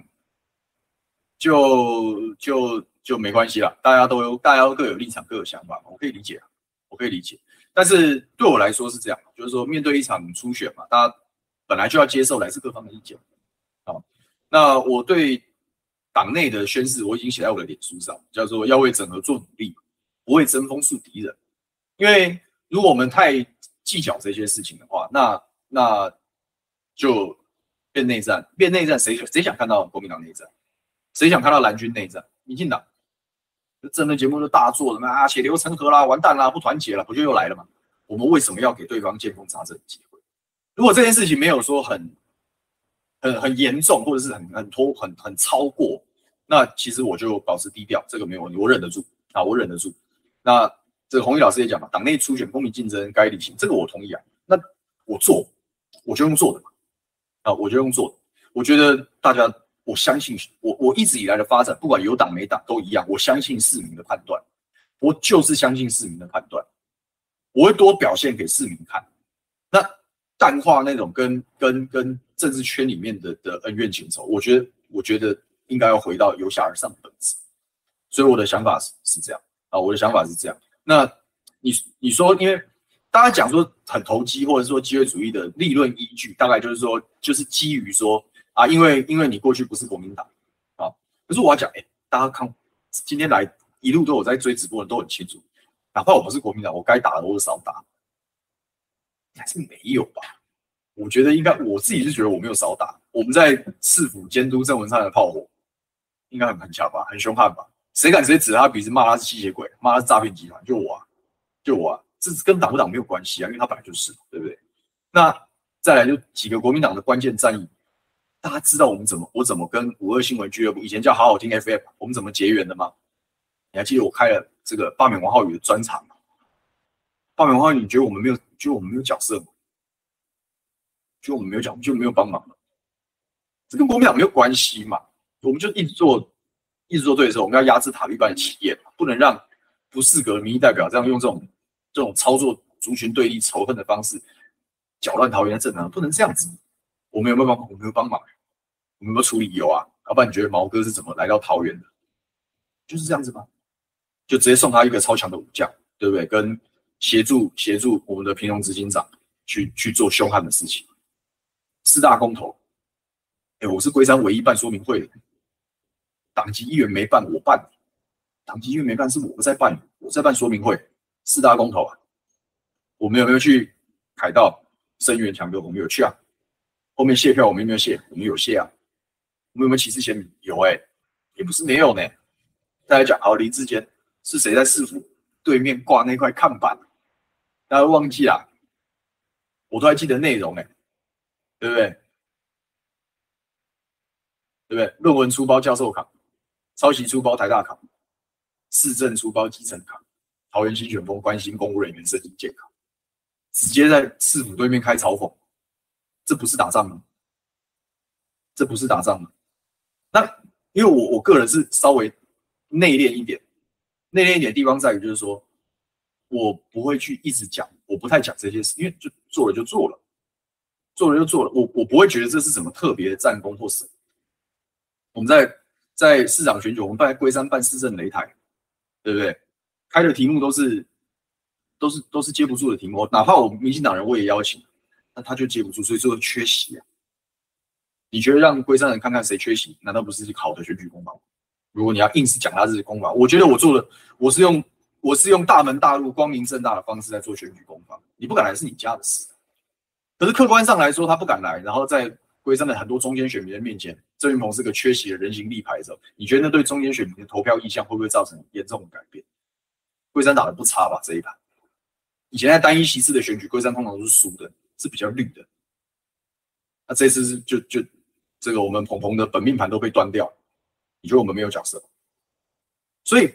就就就没关系了，大家都，大家都各有立场，各有想法，我可以理解，我可以理解。但是对我来说是这样，就是说面对一场初选嘛，大家本来就要接受来自各方的意见。好，那我对党内的宣誓我已经写在我的脸书上，叫做要为整合做努力，不为争风树敌人，因为。如果我们太计较这些事情的话，那那就变内战，变内战，谁谁想看到国民党内战？谁想看到蓝军内战？民进党政论节目都大做了嘛啊，血流成河啦，完蛋啦，不团结了，不就又来了吗？我们为什么要给对方见缝插针的机会？如果这件事情没有说很很很严重，或者是很很拖很很超过，那其实我就保持低调，这个没有问题，我忍得住啊，我忍得住。那。这个弘毅老师也讲嘛，党内初选公平竞争该理性，这个我同意啊。那我做，我就用做的嘛，啊，我就用做的。我觉得大家，我相信我，我一直以来的发展，不管有党没党都一样，我相信市民的判断，我就是相信市民的判断，我会多表现给市民看。那淡化那种跟跟跟政治圈里面的的恩怨情仇，我觉得我觉得应该要回到由下而上的本质。所以我的想法是是这样啊，我的想法是这样。那你你说，因为大家讲说很投机，或者说机会主义的立论依据，大概就是说，就是基于说啊，因为因为你过去不是国民党啊，可是我要讲，哎、大家看今天来一路都有在追直播的都很清楚，哪怕我不是国民党，我该打的我都少打，还是没有吧？我觉得应该，我自己是觉得我没有少打，我们在市府监督郑文灿的炮火，应该很很强吧，很凶悍吧。谁敢直接指他鼻子骂他是吸血鬼，骂他是诈骗集团？就我啊，就我啊，这跟党不党没有关系啊，因为他本来就是，对不对？那再来就几个国民党的关键战役，大家知道我们怎么，我怎么跟五二新闻俱乐部以前叫好好听 FM，我们怎么结缘的吗？你还记得我开了这个罢免王浩宇的专场吗？罢免王浩宇，你觉得我们没有，觉得我们没有角色吗？觉得我们没有角，就没有帮忙吗？这跟国民党没有关系嘛，我们就一直做。一直做对的时候，我们要压制塔利班的企业，不能让不适格民意代表这样用这种这种操作族群对立仇恨的方式搅乱桃园的政坛，不能这样子。我们有没有帮？我们有没有帮忙？我们有没有处理？由啊。要不然你觉得毛哥是怎么来到桃园的？就是这样子吗？就直接送他一个超强的武将，对不对？跟协助协助我们的平庸执行长去去做凶悍的事情。四大公投，哎，我是龟山唯一办说明会的，党籍议员没办，我办。党籍议员没办，是我在办，我在办说明会。四大公投啊，我们有没有去凯道声援强哥？我们有去啊。后面谢票我们有没有谢？我们有谢啊。我们有没有旗帜签名？有哎、欸，也不是没有呢。大家讲好，林智坚是谁在市府对面挂那块看板？大家忘记了？我都还记得内容哎、欸，对不对？对不对？论文出包教授卡，抄袭出包台大卡，市政出包基层卡，桃园新选风关心公务人员身体健康，直接在市府对面开嘲讽，这不是打仗吗？这不是打仗吗？那因为我我个人是稍微内敛一点，内敛一点的地方在于就是说。我不会去一直讲，我不太讲这些事，因为就做了就做了，做了就做了。我我不会觉得这是什么特别的战功或什么。我们在在市长选举，我们办在龟山办市政擂台，对不对？开的题目都是都是都是接不住的题目，哪怕我民进党人我也邀请，那他就接不住，所以就会缺席啊。你觉得让龟山人看看谁缺席，难道不是好的选举攻防？如果你要硬是讲他是攻防，我觉得我做的我是用。我是用大门大路、光明正大的方式在做选举攻防，你不敢来是你家的事。可是客观上来说，他不敢来，然后在龟山的很多中间选民的面前，郑云鹏是个缺席的人形立牌的时候，你觉得那对中间选民的投票意向会不会造成严重的改变？龟山打得不差吧？这一盘，以前在单一席次的选举，龟山通常都是输的，是比较绿的。那这次是就就这个我们鹏鹏的本命盘都被端掉，你觉得我们没有角色？所以。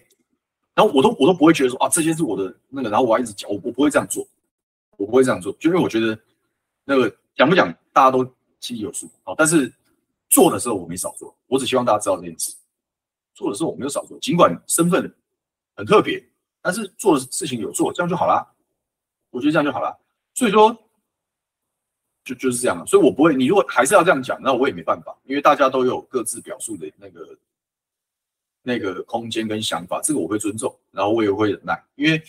然后我都我都不会觉得说啊，这些是我的那个，然后我要一直讲，我我不会这样做，我不会这样做，就因为我觉得那个讲不讲大家都心里有数啊。但是做的时候我没少做，我只希望大家知道这件事。做的时候我没有少做，尽管身份很特别，但是做的事情有做，这样就好啦。我觉得这样就好啦。所以说就就是这样了。所以我不会，你如果还是要这样讲，那我也没办法，因为大家都有各自表述的那个。那个空间跟想法，这个我会尊重，然后我也会忍耐，因为，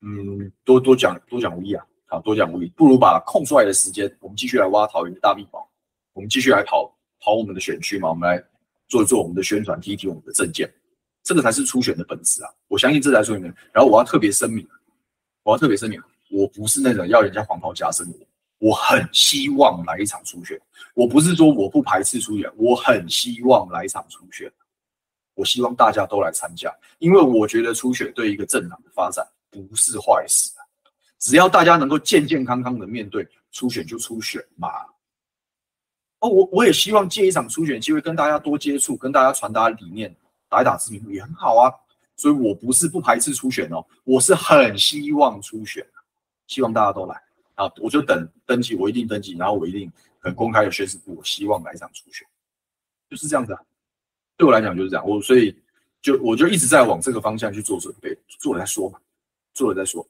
嗯，多多讲多讲无益啊，好，多讲无益，不如把空出来的时间，我们继续来挖桃园的大秘宝，我们继续来跑跑我们的选区嘛，我们来做一做我们的宣传，提提我们的政见，这个才是初选的本质啊，我相信这才是初选。然后我要特别声明，我要特别声明，我不是那种要人家黄袍加身的人，我很希望来一场初选，我不是说我不排斥初选，我很希望来一场初选。我希望大家都来参加，因为我觉得初选对一个政党的发展不是坏事啊。只要大家能够健健康康的面对初选，就初选嘛。哦，我我也希望借一场初选机会跟大家多接触，跟大家传达理念，打一打知名度也很好啊。所以我不是不排斥初选哦，我是很希望初选，希望大家都来啊。我就等登记，我一定登记，然后我一定很公开的宣誓，我希望来一场初选，就是这样子。对我来讲就是这样，我所以就我就一直在往这个方向去做准备，做了再说嘛，做了再说。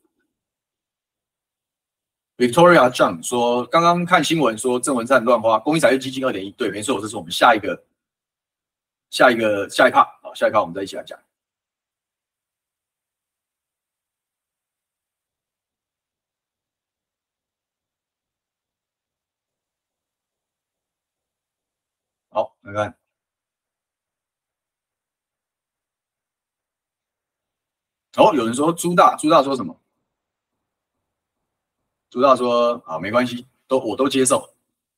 Victoria John 说，刚刚看新闻说郑文灿乱花公益彩券基金二点一，对，没错，这是我们下一个下一个下一趴，好，下一趴我们再一起来讲。好，来看。哦，有人说朱大，朱大说什么？主大说啊，没关系，都我都接受，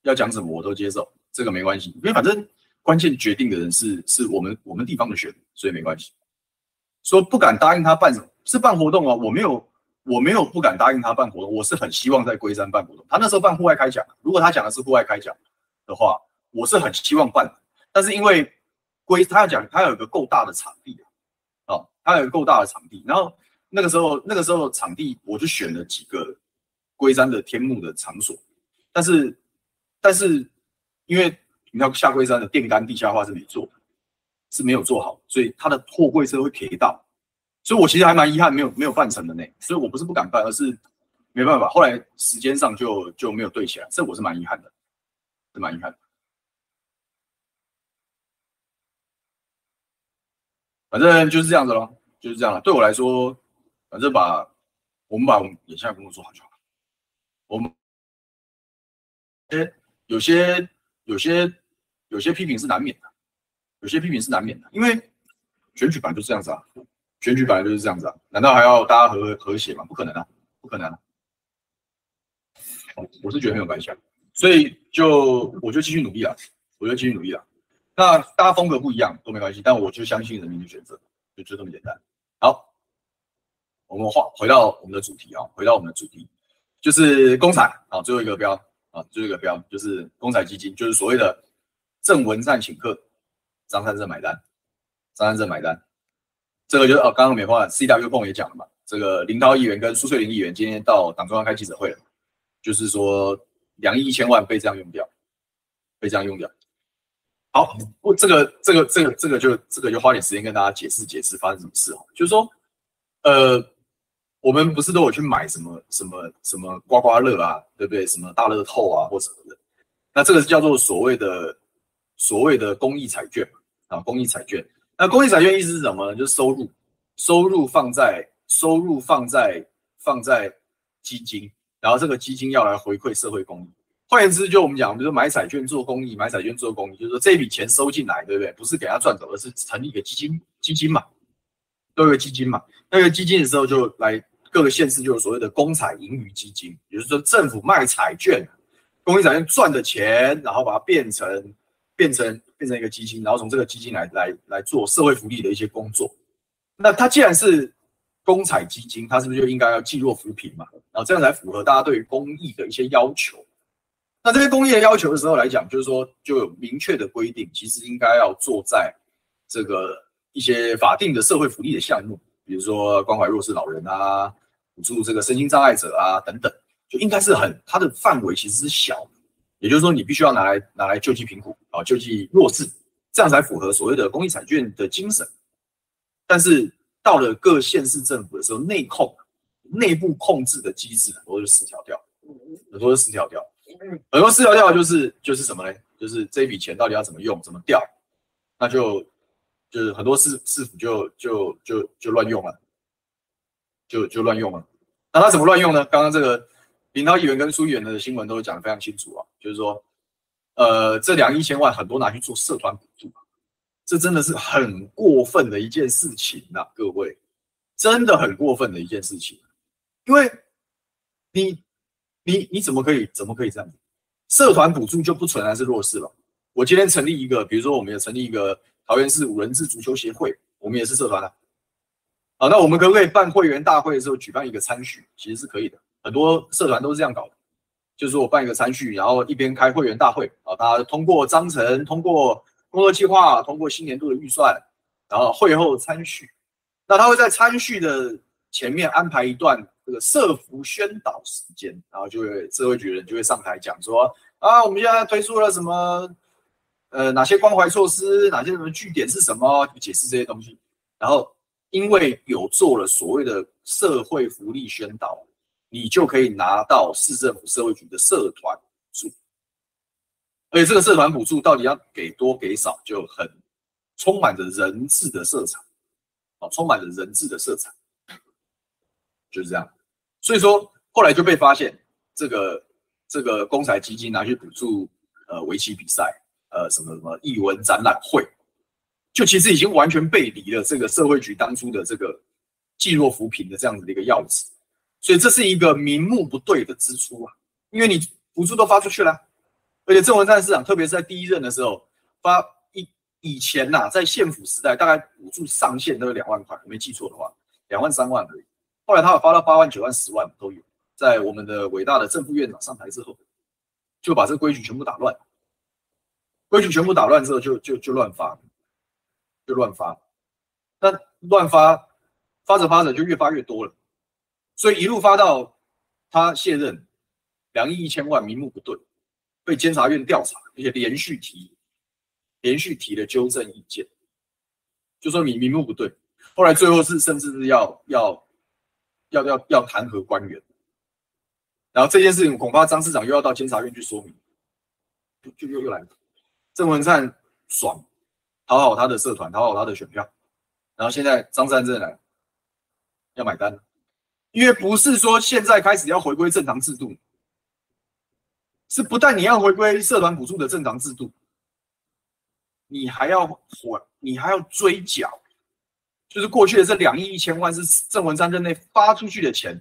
要讲什么我都接受，这个没关系，因为反正关键决定的人是是我们我们地方的选，所以没关系。说不敢答应他办什么，是办活动啊，我没有我没有不敢答应他办活动，我是很希望在龟山办活动。他那时候办户外开讲，如果他讲的是户外开讲的话，我是很希望办的，但是因为龟他要讲他要有个够大的场地。啊，他有一个够大的场地，然后那个时候那个时候场地我就选了几个龟山的天幕的场所，但是但是因为你要下龟山的电杆地下化是没做，是没有做好，所以它的货柜车会铁到，所以我其实还蛮遗憾没有没有办成的呢，所以我不是不敢办，而是没办法，后来时间上就就没有对起来，这我是蛮遗憾的，是蛮遗憾的。反正就是这样子咯，就是这样了。对我来说，反正把我们把我们眼下的工作做好就好。我们，有些有些有些批评是难免的，有些批评是难免的，因为选举本来就是这样子啊，选举本来就是这样子啊，难道还要大家和和谐吗？不可能啊，不可能啊。我是觉得没有关系啊，所以就我就继续努力啊，我就继续努力啊。那大家风格不一样都没关系，但我就相信人民的选择，就就这么简单。好，我们话回到我们的主题啊，回到我们的主题，就是公采啊，最后一个标啊，最后一个标就是公采基金，就是所谓的郑文灿请客，张善政买单，张善政买单。这个就是哦，刚刚美花 CW 碰也讲了嘛，这个林涛议员跟苏翠玲议员今天到党中央开记者会了，就是说两亿一千万被这样用掉，被这样用掉。好，我这个这个这个这个就这个就花点时间跟大家解释解释发生什么事哦。就是说，呃，我们不是都有去买什么什么什么刮刮乐啊，对不对？什么大乐透啊或什么的，那这个是叫做所谓的所谓的公益彩券啊，公益彩券。那公益彩券意思是什么呢？就是收入收入放在收入放在放在基金，然后这个基金要来回馈社会公益。换言之，就我们讲，比如说买彩券做公益，买彩券做公益，就是说这笔钱收进来，对不对？不是给他赚走，而是成立一个基金，基金嘛，都有基金嘛。那个基金的时候，就来各个县市就有所谓的公彩盈余基金，也就是说政府卖彩券，公益彩券赚的钱，然后把它变成变成变成一个基金，然后从这个基金来来来做社会福利的一些工作。那它既然是公彩基金，它是不是就应该要济弱扶贫嘛？然后这样才符合大家对于公益的一些要求。那这些公益的要求的时候来讲，就是说就有明确的规定，其实应该要做在这个一些法定的社会福利的项目，比如说关怀弱势老人啊，补助这个身心障碍者啊等等，就应该是很它的范围其实是小的，也就是说你必须要拿来拿来救济贫苦啊，救济弱势，这样才符合所谓的公益彩券的精神。但是到了各县市政府的时候，内控内部控制的机制很多就失调掉，很多就失调掉。很多失调掉就是就是什么呢？就是这笔钱到底要怎么用，怎么调，那就就是很多市市府就就就就乱用了，就就乱用了。那他怎么乱用呢？刚刚这个林涛议员跟苏议员的新闻都讲得非常清楚啊，就是说，呃，这两亿一千万很多拿去做社团补助，这真的是很过分的一件事情呐，各位，真的很过分的一件事情，因为你。你你怎么可以怎么可以这样子？社团补助就不存在是弱势了。我今天成立一个，比如说我们也成立一个桃园市五人制足球协会，我们也是社团啊。好，那我们可不可以办会员大会的时候举办一个餐叙？其实是可以的，很多社团都是这样搞的，就是我办一个餐叙，然后一边开会员大会啊，大家通过章程，通过工作计划，通过新年度的预算，然后会后餐叙。那他会在餐叙的前面安排一段。这个社福宣导时间，然后就会社会局人就会上台讲说啊，我们现在推出了什么，呃，哪些关怀措施，哪些什么据点是什么，解释这些东西。然后因为有做了所谓的社会福利宣导，你就可以拿到市政府社会局的社团补助。而且这个社团补助到底要给多给少，就很充满着人质的色彩，啊，充满着人质的色彩。就是这样，所以说后来就被发现，这个这个公彩基金拿去补助呃围棋比赛，呃什么什么艺文展览会，就其实已经完全背离了这个社会局当初的这个济弱扶贫的这样子的一个要旨，所以这是一个名目不对的支出啊，因为你补助都发出去了，而且郑文灿市长特别是在第一任的时候发以以前呐、啊，在县府时代大概补助上限都有两万块，我没记错的话，两万三万而已。后来他有发到八万、九万、十万都有，在我们的伟大的正副院长上台之后，就把这个规矩全部打乱，规矩全部打乱之后就就就乱发，就乱发，那乱发，发着发着就越发越多了，所以一路发到他卸任，两亿一千万名目不对，被监察院调查，而且连续提，连续提了纠正意见，就说你名目不对，后来最后是甚至是要要。要要要弹劾官员，然后这件事情恐怕张市长又要到监察院去说明，就就又又来了。郑文灿爽，讨好他的社团，讨好他的选票，然后现在张善政来要买单，因为不是说现在开始要回归正常制度，是不但你要回归社团补助的正常制度，你还要还，你还要追缴，就是过去的这两亿一千万是郑文山任内发出去的钱，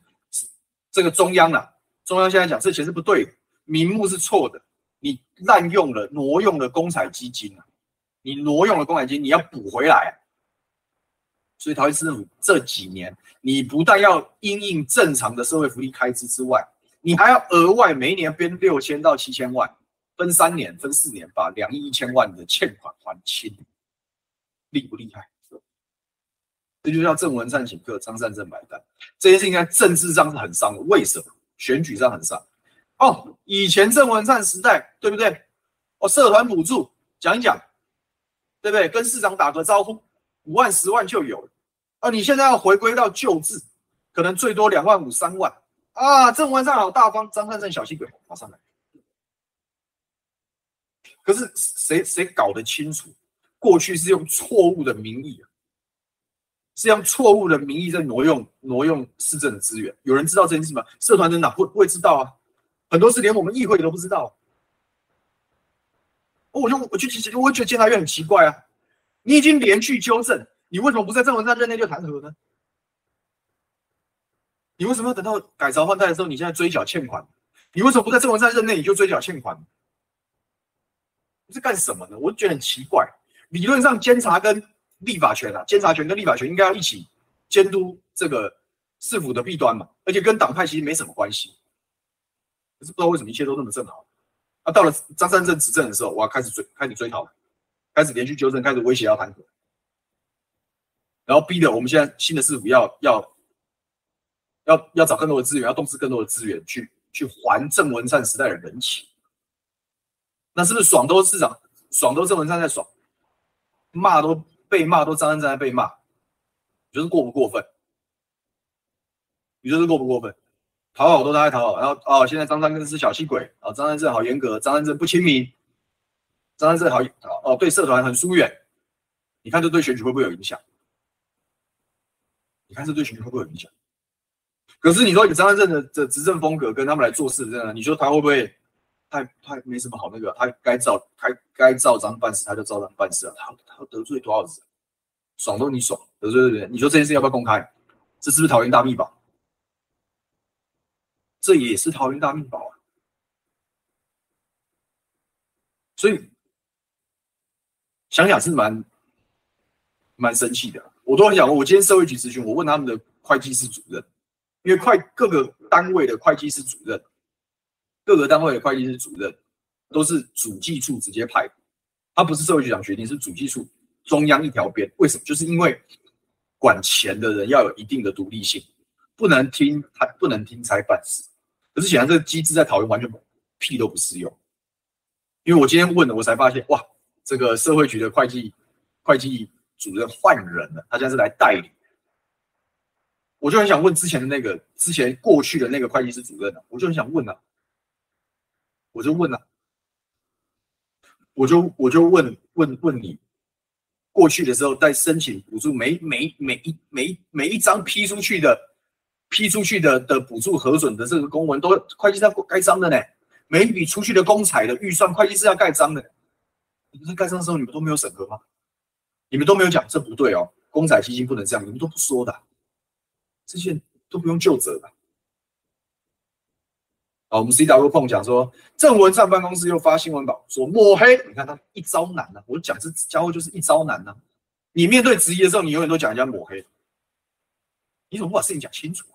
这个中央啊，中央现在讲这钱是不对的，名目是错的，你滥用了挪用了公彩基金啊，你挪用了公款金，你要补回来。所以桃园市政府这几年，你不但要因应正常的社会福利开支之外，你还要额外每一年编六千到七千万，分三年、分四年，把两亿一千万的欠款还清，厉不厉害？这就叫郑文灿请客，张善政买单。这件事情在政治上是很伤的，为什么？选举上很伤。哦，以前郑文灿时代，对不对？哦，社团补助讲一讲，对不对？跟市长打个招呼，五万、十万就有了。啊！你现在要回归到旧制，可能最多两万五、三万啊！郑文灿好大方，张善政小气鬼，马上来。可是谁谁搞得清楚？过去是用错误的名义啊，是用错误的名义在挪用挪用市政的资源。有人知道这件事吗？社团人哪会不会知道啊？很多事连我们议会都不知道。我就我就其实我觉得监察院很奇怪啊，你已经连续纠正。你为什么不在郑文灿任内就弹劾呢？你为什么要等到改朝换代的时候，你现在追缴欠款？你为什么不在郑文灿任内你就追缴欠款？你是干什么呢？我觉得很奇怪。理论上，监察跟立法权啊，监察权跟立法权应该要一起监督这个市府的弊端嘛，而且跟党派其实没什么关系。可是不知道为什么一切都那么正好。啊，到了张三正执政的时候，哇，开始追，开始追讨，开始连续纠正，开始威胁要弹劾。然后逼得我们现在新的市府要要要要找更多的资源，要动资更多的资源去去还郑文灿时代的人情。那是不是爽都是市长，爽都郑文灿在爽，骂都被骂都张三正在被骂，你觉得过不过分？你觉得过不过分？讨好都他在讨好，然后哦，现在张善政是小气鬼啊，张善政好严格，张善政不亲民，张善政好哦，对社团很疏远，你看这对选举会不会有影响？你看这对选举会不会有影响？可是你说以张善政的的执政风格跟他们来做事，这样你说他会不会？太太没什么好那个，他该照他该照章办事，他就照章办事啊。他他得罪多少人？爽都你爽，得罪的人，你说这件事要不要公开？这是不是讨厌大秘宝？这也是桃园大命宝啊！所以想想是蛮蛮生气的。我都很想问，我今天社会局咨询，我问他们的会计师主任，因为会各个单位的会计师主任，各个单位的会计师主任都是主计处直接派，他不是社会局长决定，是主计处中央一条边。为什么？就是因为管钱的人要有一定的独立性，不能听他不能听差办事。可是显然这个机制在桃园完全屁都不适用，因为我今天问了，我才发现哇，这个社会局的会计会计。主任换人了，他现在是来代理。我就很想问之前的那个，之前过去的那个会计师主任呢？我就很想问啊，我就问啊，我就我就问问问你，过去的时候在申请补助，每每每一每每一张批出去的批出去的的补助核准的这个公文，都会计师要盖章的呢。每一笔出去的公彩的预算，会计是要盖章的。你们在盖章的时候，你们都没有审核吗？你们都没有讲，这不对哦，公彩基金不能这样，你们都不说的，这些都不用就责的。好，我们 CW 碰讲说，郑文灿办公室又发新闻稿说抹黑，你看他一招难呐、啊，我讲这家伙就是一招难呐、啊。你面对质疑的时候，你永远都讲人家抹黑，你怎么不把事情讲清楚？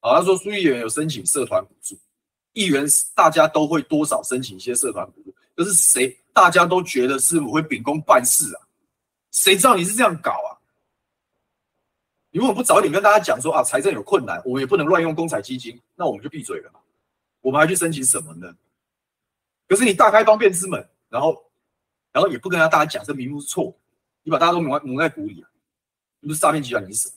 好，他说苏议员有申请社团补助，议员大家都会多少申请一些社团补助，可是谁大家都觉得是我会秉公办事啊？谁知道你是这样搞啊？你为什么不早点跟大家讲说啊，财政有困难，我们也不能乱用公彩基金，那我们就闭嘴了。我们还去申请什么呢？可是你大开方便之门，然后，然后也不跟大家讲这名目是错，你把大家都蒙蒙在鼓里啊！你不是诈骗集团，你是什么？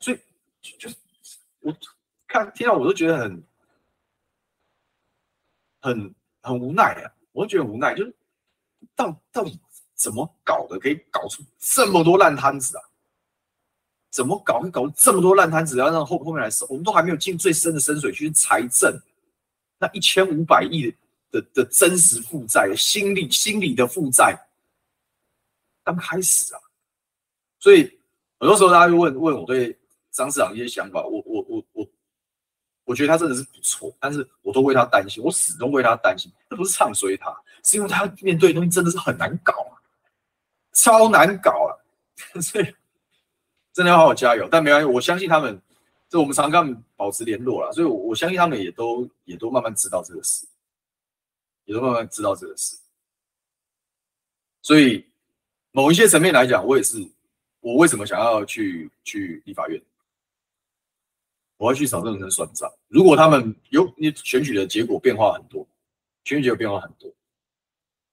所以就，是我看听到我都觉得很很很无奈啊！我都觉得很无奈，就是。到到底怎么搞的？可以搞出这么多烂摊子啊！怎么搞会搞这么多烂摊子，要让后后面来收？我们都还没有进最深的深水区财政，那一千五百亿的的真实负债，心理心理的负债刚开始啊。所以很多时候大家就问问我对张市长一些想法，我我我我我觉得他真的是不错，但是我都为他担心，我始终为他担心。这不是唱衰他，是因为他面对的东西真的是很难搞啊，超难搞啊，*laughs* 所以。真的要好好加油，但没关系，我相信他们，就我们常跟他们保持联络了，所以，我相信他们也都也都慢慢知道这个事，也都慢慢知道这个事。所以，某一些层面来讲，我也是，我为什么想要去去立法院？我要去找认真算账。如果他们有你选举的结果变化很多，选举结果变化很多，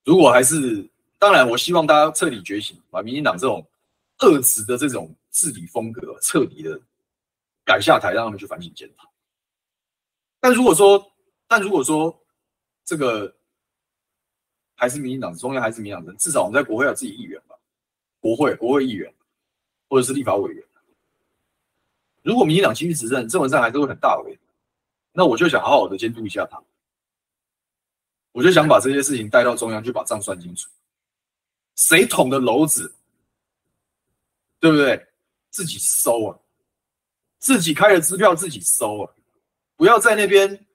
如果还是，当然，我希望大家彻底觉醒，把民进党这种恶质的这种。治理风格彻底的改下台，让他们去反省检讨。但如果说，但如果说这个还是民进党，中央还是民进党，至少我们在国会有自己议员吧，国会国会议员或者是立法委员。如果民进党继续执政，郑文灿还是会很大为，那我就想好好的监督一下他，我就想把这些事情带到中央，去把账算清楚，谁捅的娄子，对不对？自己收啊，自己开的支票自己收啊，不要在那边，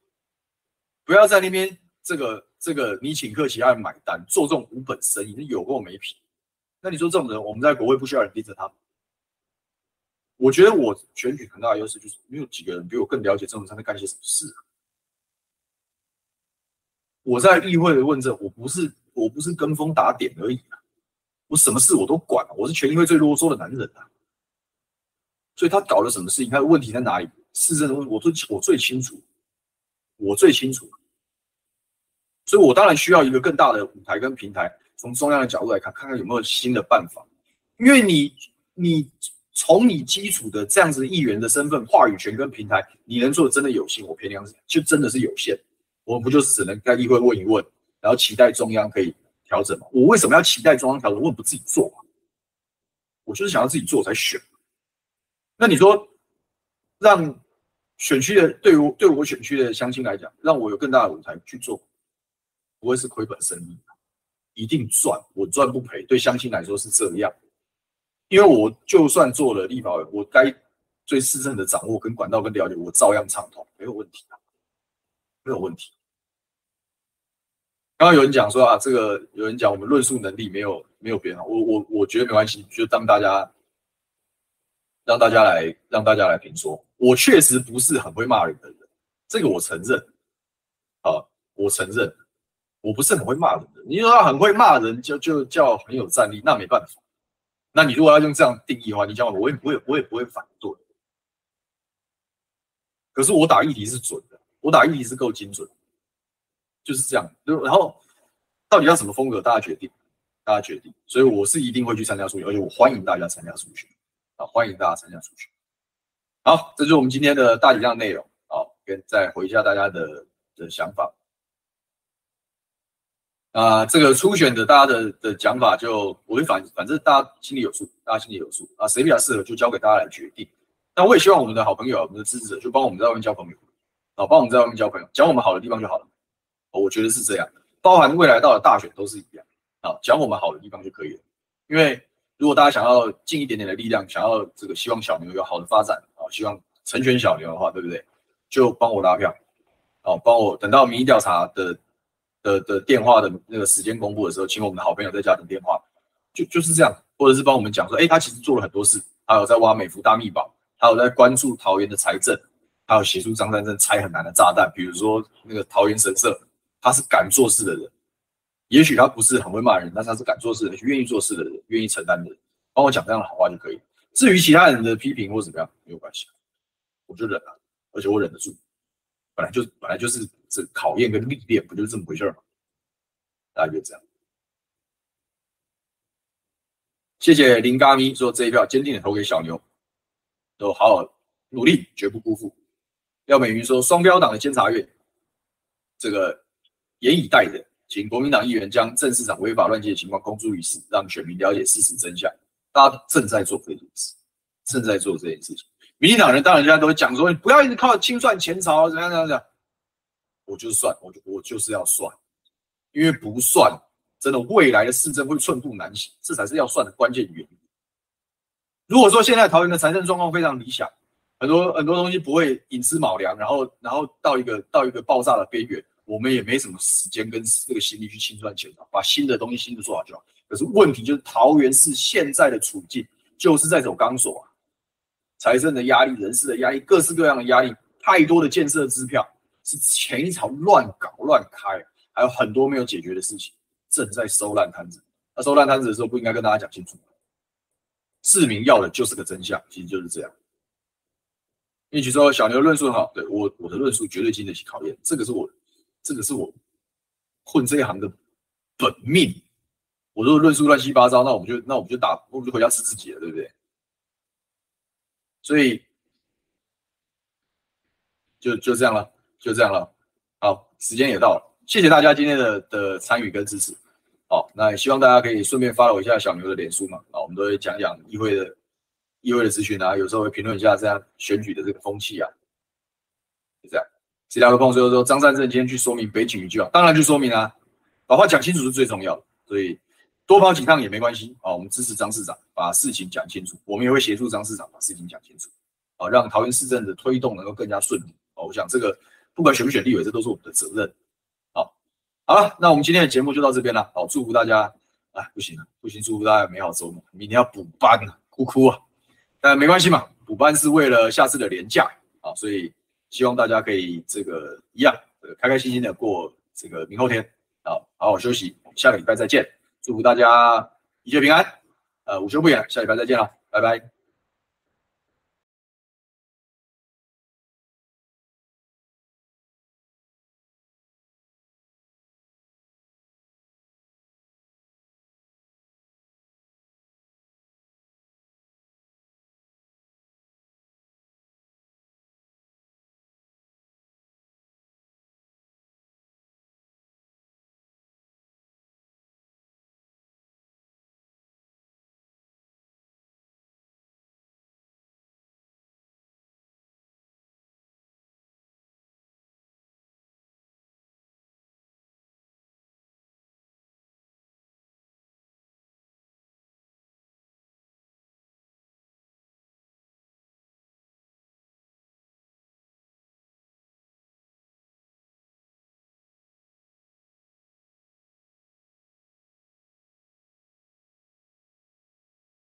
不要在那边这个这个你请客其他人买单，做这种无本生意，那有够没品。那你说这种人，我们在国会不需要人盯着他？我觉得我选举很大的优势就是没有几个人比我更了解这种人在干些什么事。我在议会的问政，我不是我不是跟风打点而已啊，我什么事我都管，我是全议会最啰嗦的男人啊。所以他搞了什么事情？他的问题在哪里？市政的问题，我最我最清楚，我最清楚。所以我当然需要一个更大的舞台跟平台，从中央的角度来看，看看有没有新的办法。因为你你从你基础的这样子议员的身份、话语权跟平台，你能做的真的有限。我偏良讲，就真的是有限。我们不就是只能在议会问一问，然后期待中央可以调整吗？我为什么要期待中央调整？我不自己做嘛？我就是想要自己做才选。那你说，让选区的对我对我选区的乡亲来讲，让我有更大的舞台去做，不会是亏本生意，一定赚，我赚不赔。对乡亲来说是这样，因为我就算做了立法委员，我该对市政的掌握跟管道跟了解，我照样畅通，没有问题啊，没有问题。刚刚有人讲说啊，这个有人讲我们论述能力没有没有变好，我我我觉得没关系，就当大家。让大家来，让大家来评说，我确实不是很会骂人的人，这个我承认。啊，我承认，我不是很会骂人的。你说他很会骂人，就就叫很有战力，那没办法。那你如果要用这样定义的话，你讲我，我也不会，我也不会反对。可是我打议题是准的，我打议题是够精准，就是这样。然后到底要什么风格，大家决定，大家决定。所以我是一定会去参加数学，而且我欢迎大家参加数学。啊，欢迎大家参加数学。好，这就是我们今天的大体上内容。好，跟再回一下大家的的想法。啊，这个初选的大家的的讲法就，我会反反正大家心里有数，大家心里有数啊，谁比较适合就交给大家来决定。那我也希望我们的好朋友、我们的支持者就帮我们在外面交朋友，啊，帮我们在外面交朋友，讲我们好的地方就好了。我觉得是这样，包含未来到了大选都是一样啊，讲我们好的地方就可以了，因为。如果大家想要尽一点点的力量，想要这个希望小牛有好的发展啊，希望成全小牛的话，对不对？就帮我拉票，哦，帮我等到民意调查的的的电话的那个时间公布的时候，请我们的好朋友在家等电话，就就是这样，或者是帮我们讲说，哎，他其实做了很多事，还有在挖美孚大秘宝，还有在关注桃园的财政，还有协助张善政拆很难的炸弹，比如说那个桃园神社，他是敢做事的人。也许他不是很会骂人，但是他是敢做事的人，愿意做事的人，愿意承担的人，帮我讲这样的好话就可以。至于其他人的批评或怎么样，没有关系，我就忍了，而且我忍得住。本来就本来就是这考验跟历练，不就是这么回事吗？大家就这样。谢谢林嘎咪说这一票坚定的投给小牛，都好好努力，绝不辜负。廖美云说双标党的监察院，这个严以待人。请国民党议员将郑市长违法乱纪的情况公诸于世，让全民了解事实真相。大家正在做这件事，正在做这件事情。民进党人当然现在都会讲说，你不要一直靠清算前朝，怎样怎样怎样。我就是算，我就我就是要算，因为不算，真的未来的市政会寸步难行，这才是要算的关键原因。如果说现在桃园的财政状况非常理想，很多很多东西不会寅吃卯粮，然后然后到一个到一个爆炸的边缘，我们也没什么时间跟这个心力去清算前朝，把新的东西新的做好就好。可是问题就是桃园市现在的处境就是在走钢索啊。财政的压力、人事的压力、各式各样的压力，太多的建设支票是前一朝乱搞乱开，还有很多没有解决的事情正在收烂摊子。那收烂摊子的时候，不应该跟大家讲清楚吗？市民要的就是个真相，其实就是这样。你举说小牛论述很好，对我我的论述绝对经得起考验，这个是我这个是我混这一行的本命。我如果论述乱七八糟，那我们就那我们就打，我们就回家吃自己了，对不对？所以就就这样了，就这样了。好，时间也到了，谢谢大家今天的的参与跟支持。好，那也希望大家可以顺便 follow 一下小牛的脸书嘛。啊，我们都会讲讲议会的议会的资讯啊，有时候会评论一下这样选举的这个风气啊。就这样，其他的朋友说说张善政今天去说明北警一句啊，当然去说明啊，把话讲清楚是最重要的。所以多跑几趟也没关系啊，我们支持张市长把事情讲清楚，我们也会协助张市长把事情讲清楚啊，让桃园市政的推动能够更加顺利啊。我想这个不管选不选立委，这都是我们的责任。好好了，那我们今天的节目就到这边了。好，祝福大家啊，不行了，不行，祝福大家美好周末。明天要补班了，哭哭啊！但没关系嘛，补班是为了下次的连假啊，所以希望大家可以这个一样，开开心心的过这个明后天啊，好好休息。下个礼拜再见，祝福大家一切平安。呃，午休不远，下礼拜再见了，拜拜。